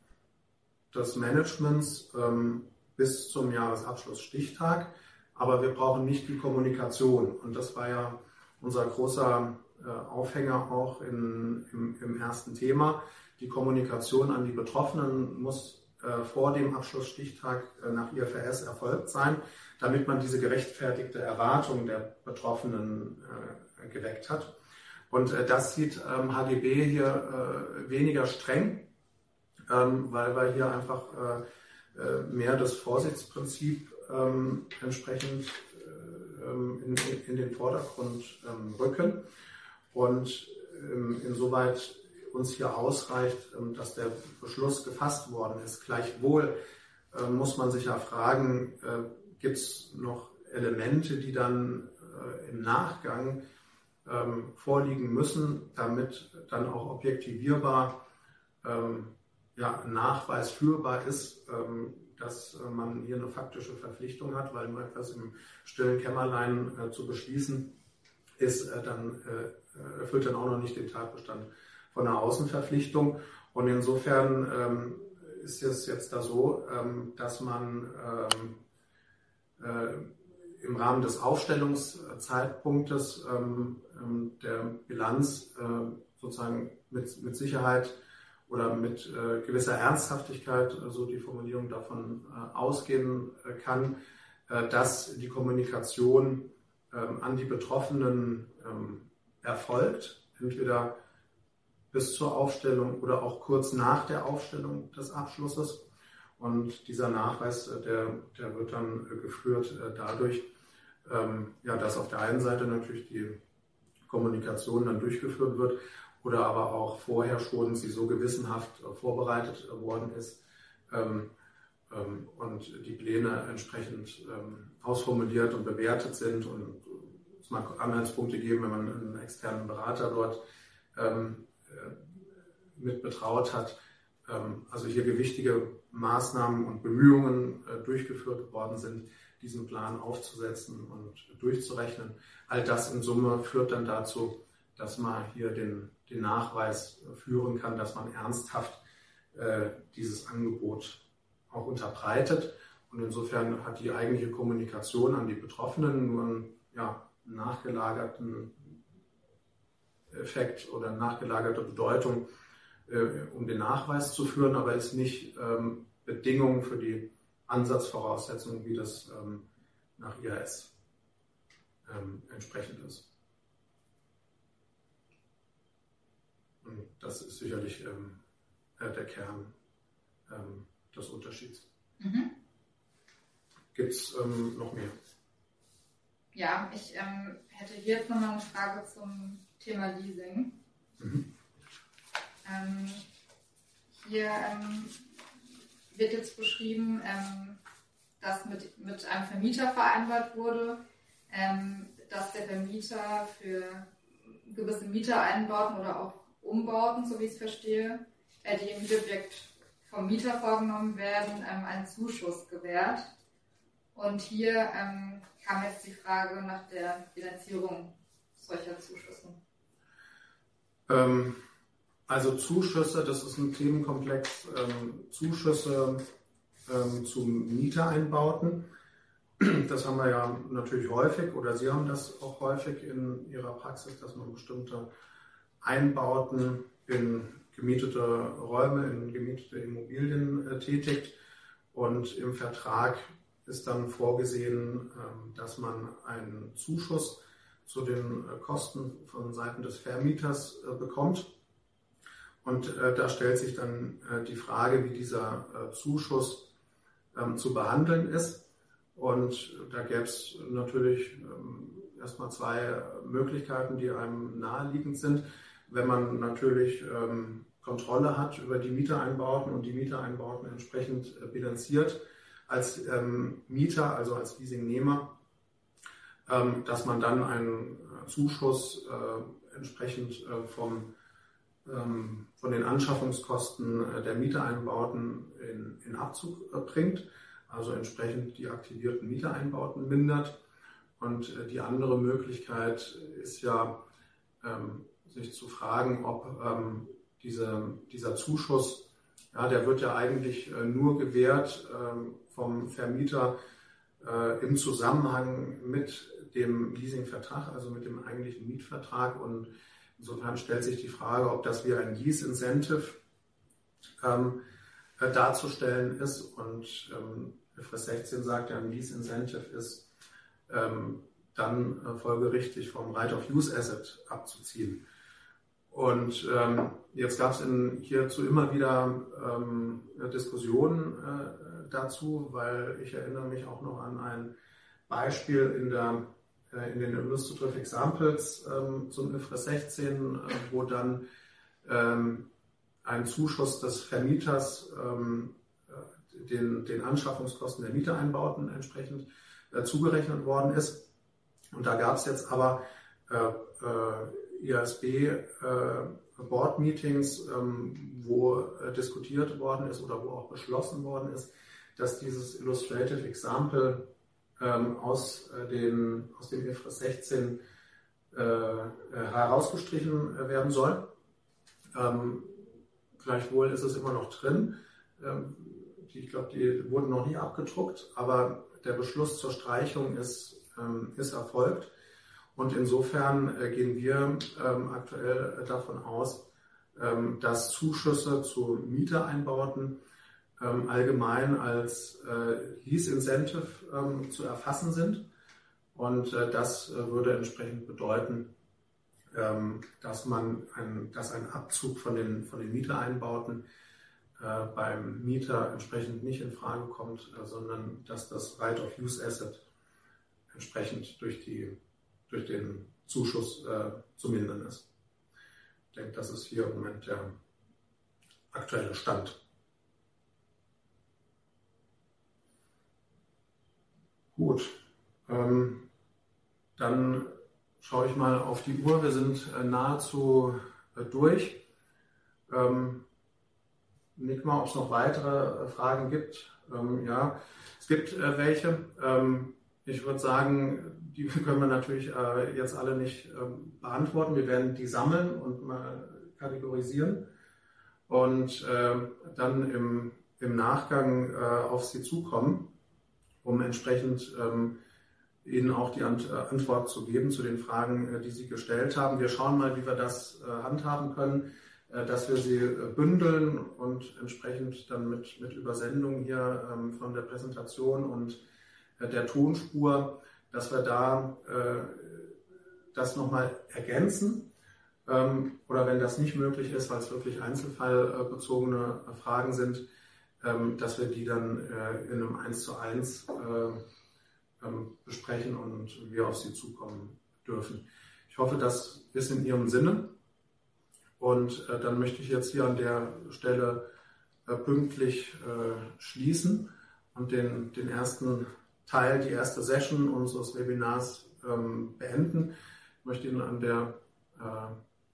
des Managements ähm, bis zum Jahresabschlussstichtag, aber wir brauchen nicht die Kommunikation. Und das war ja unser großer äh, Aufhänger auch in, im, im, ersten Thema. Die Kommunikation an die Betroffenen muss äh, vor dem Abschlussstichtag äh, nach IFRS erfolgt sein, damit man diese gerechtfertigte Erwartung der Betroffenen äh, geweckt hat. Und äh, das sieht ähm, HGB hier äh, weniger streng, ähm, weil wir hier einfach mehr das Vorsichtsprinzip ähm, entsprechend in, in, den Vordergrund rücken. Und ähm, insoweit uns hier ausreicht, ähm, dass der Beschluss gefasst worden ist. Gleichwohl äh, muss man sich ja fragen, äh, gibt es noch Elemente, die dann äh, im Nachgang ähm, vorliegen müssen, damit dann auch objektivierbar ja, Nachweis ist, dass man hier eine faktische Verpflichtung hat, weil nur etwas im stillen Kämmerlein zu beschließen ist, dann äh, erfüllt dann auch noch nicht den Tatbestand von einer Außenverpflichtung. Und insofern ähm, ist es jetzt da so, ähm, dass man ähm, äh, im Rahmen des Aufstellungszeitpunktes ähm, ähm, der Bilanz äh, sozusagen mit, mit Sicherheit oder mit äh, gewisser Ernsthaftigkeit, so also die Formulierung davon äh, ausgehen äh, kann, dass die Kommunikation ähm, an die Betroffenen erfolgt, entweder bis zur Aufstellung oder auch kurz nach der Aufstellung des Abschlusses. Und dieser Nachweis, äh, der, der wird dann äh, geführt äh, dadurch, ähm, ja, dass auf der einen Seite natürlich die Kommunikation dann durchgeführt wird oder aber auch vorher schon sie so gewissenhaft vorbereitet worden ist ähm, ähm, und die Pläne entsprechend ausformuliert und bewertet sind und mag Anhaltspunkte geben, wenn man einen externen Berater dort ähm, äh, mit betraut hat. Ähm, also hier gewichtige Maßnahmen und Bemühungen äh, durchgeführt worden sind, diesen Plan aufzusetzen und durchzurechnen. All das in Summe führt dann dazu, dass man hier den, den Nachweis führen kann, dass man ernsthaft äh, dieses Angebot auch unterbreitet. Und insofern hat die eigentliche Kommunikation an die Betroffenen nur ein ja, nachgelagerten Effekt oder nachgelagerte Bedeutung, äh, um den Nachweis zu führen, aber ist nicht ähm, Bedingung für die Ansatzvoraussetzungen, wie das ähm, nach IAS ähm, entsprechend ist. Und das ist sicherlich ähm, äh, der Kern ähm, des Unterschieds. Mhm. Gibt es ähm, noch mehr? Ja, ich hätte hier jetzt nochmal eine Frage zum Thema Leasing. Mhm. Ähm, hier ähm, wird jetzt beschrieben, ähm, dass mit, mit einem Vermieter vereinbart wurde, ähm, dass der Vermieter für gewisse Mietereinbauten oder auch Umbauten, so wie ich es verstehe, äh, die im Mietobjekt vom Mieter vorgenommen werden, ähm, einen Zuschuss gewährt. Und hier ähm, kam jetzt die Frage nach der Finanzierung solcher Zuschüsse? Ähm, also Zuschüsse, das ist ein Themenkomplex. Ähm, Zuschüsse ähm, zu Mietereinbauten. Das haben wir ja natürlich häufig oder Sie haben das auch häufig in Ihrer Praxis, dass man bestimmte Einbauten in gemietete Räume, in gemietete Immobilien äh, tätigt. Und im Vertrag ist dann vorgesehen, äh, dass man einen Zuschuss zu den äh, Kosten von Seiten des Vermieters äh, bekommt. Und äh, da stellt sich dann äh, die Frage, wie dieser Zuschuss ähm, zu behandeln ist. Und da gäbe es natürlich ähm, erstmal zwei Möglichkeiten, die einem naheliegend sind wenn man natürlich ähm, Kontrolle hat über die Mietereinbauten und die Mietereinbauten entsprechend äh, bilanziert als ähm, Mieter, also als Leasingnehmer, ähm, dass man dann einen äh, Zuschuss äh, entsprechend äh, vom, von den Anschaffungskosten äh, der Mietereinbauten in, in Abzug äh, bringt, also entsprechend die aktivierten Mietereinbauten mindert. Und die andere Möglichkeit ist ja, ähm, sich zu fragen, ob ähm, diese, dieser Zuschuss, ja, der wird ja eigentlich äh, nur gewährt ähm, vom Vermieter äh, im Zusammenhang mit dem Leasingvertrag, also mit dem eigentlichen Mietvertrag. Und insofern stellt sich die Frage, ob das wie ein Lease-Incentive ähm, äh, darzustellen ist. Und ähm, IFRS 16 sagt ja, ein Lease-Incentive ist ähm, dann äh, folgerichtig vom Right of Use Asset abzuziehen. Und ähm, jetzt gab es hierzu immer wieder ähm, Diskussionen äh, dazu, weil ich erinnere mich auch noch an ein Beispiel in, der, in den Illustrative Examples ähm, zum IFRS 16, äh, wo dann ähm, ein Zuschuss des Vermieters ähm, äh, den, den Anschaffungskosten der Mietereinbauten entsprechend äh, zugerechnet worden ist. Und da gab es jetzt aber äh, äh, IASB äh, Board Meetings, ähm, wo äh, diskutiert worden ist oder wo auch beschlossen worden ist, dass dieses Illustrative Example ähm, aus, äh, den, aus dem IFRS 16 äh, äh, herausgestrichen werden soll. Ähm, gleichwohl ist es immer noch drin. Ähm, die, ich glaube, die wurden noch nie abgedruckt, aber der Beschluss zur Streichung ist, ähm, ist erfolgt. Und insofern äh, gehen wir ähm, aktuell davon aus, ähm, dass Zuschüsse zu Mietereinbauten ähm, allgemein als äh, Lease Incentive zu erfassen sind. Und äh, das würde entsprechend bedeuten, dass man ein, dass ein Abzug von den, von den Mietereinbauten beim Mieter entsprechend nicht in Frage kommt, sondern dass das Right of Use Asset entsprechend durch die durch den Zuschuss äh, zu mindern ist. Ich denke, das ist hier im Moment der aktuelle Stand. Gut, ähm, dann schaue ich mal auf die Uhr. Wir sind äh, nahezu äh, durch. Ähm, Nick mal, ob es noch weitere äh, Fragen gibt. Ähm, ja, es gibt äh, welche. Ähm, ich würde sagen, die können wir natürlich äh, jetzt alle nicht ähm, beantworten. Wir werden die sammeln und mal kategorisieren und äh, dann im, im Nachgang äh, auf Sie zukommen, um entsprechend ähm, Ihnen auch die Ant äh, Antwort zu geben zu den Fragen, äh, die Sie gestellt haben. Wir schauen mal, wie wir das äh, handhaben können, dass wir sie bündeln und entsprechend dann mit, mit Übersendung hier ähm, von der Präsentation und der Tonspur, dass wir da äh, das nochmal ergänzen. Ähm, oder wenn das nicht möglich ist, weil es wirklich einzelfallbezogene Fragen sind, dass wir die dann äh, in einem 1 zu 1 äh, ähm, besprechen und wir auf Sie zukommen dürfen. Ich hoffe, das ist in Ihrem Sinne. Und äh, dann möchte ich jetzt hier an der Stelle pünktlich schließen und den, den ersten Teil, die erste Session unseres Webinars ähm, beenden. Ich möchte Ihnen an der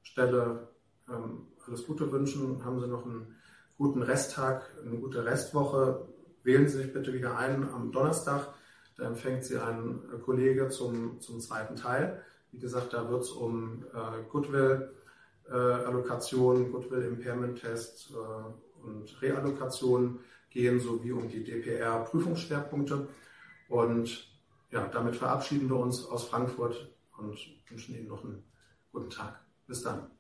Stelle ähm, alles Gute wünschen. Haben Sie noch einen guten Resttag, eine gute Restwoche. Wählen Sie sich bitte wieder ein am Donnerstag. Da empfängt Sie ein Kollege zum, zum zweiten Teil Wie gesagt, da wird es um äh, Goodwill-Allokation, äh, Goodwill-Impairment-Test äh, und Reallokation gehen, sowie um die DPR-Prüfungsschwerpunkte. Und ja, damit verabschieden wir uns aus Frankfurt und wünschen Ihnen noch einen guten Tag. Bis dann.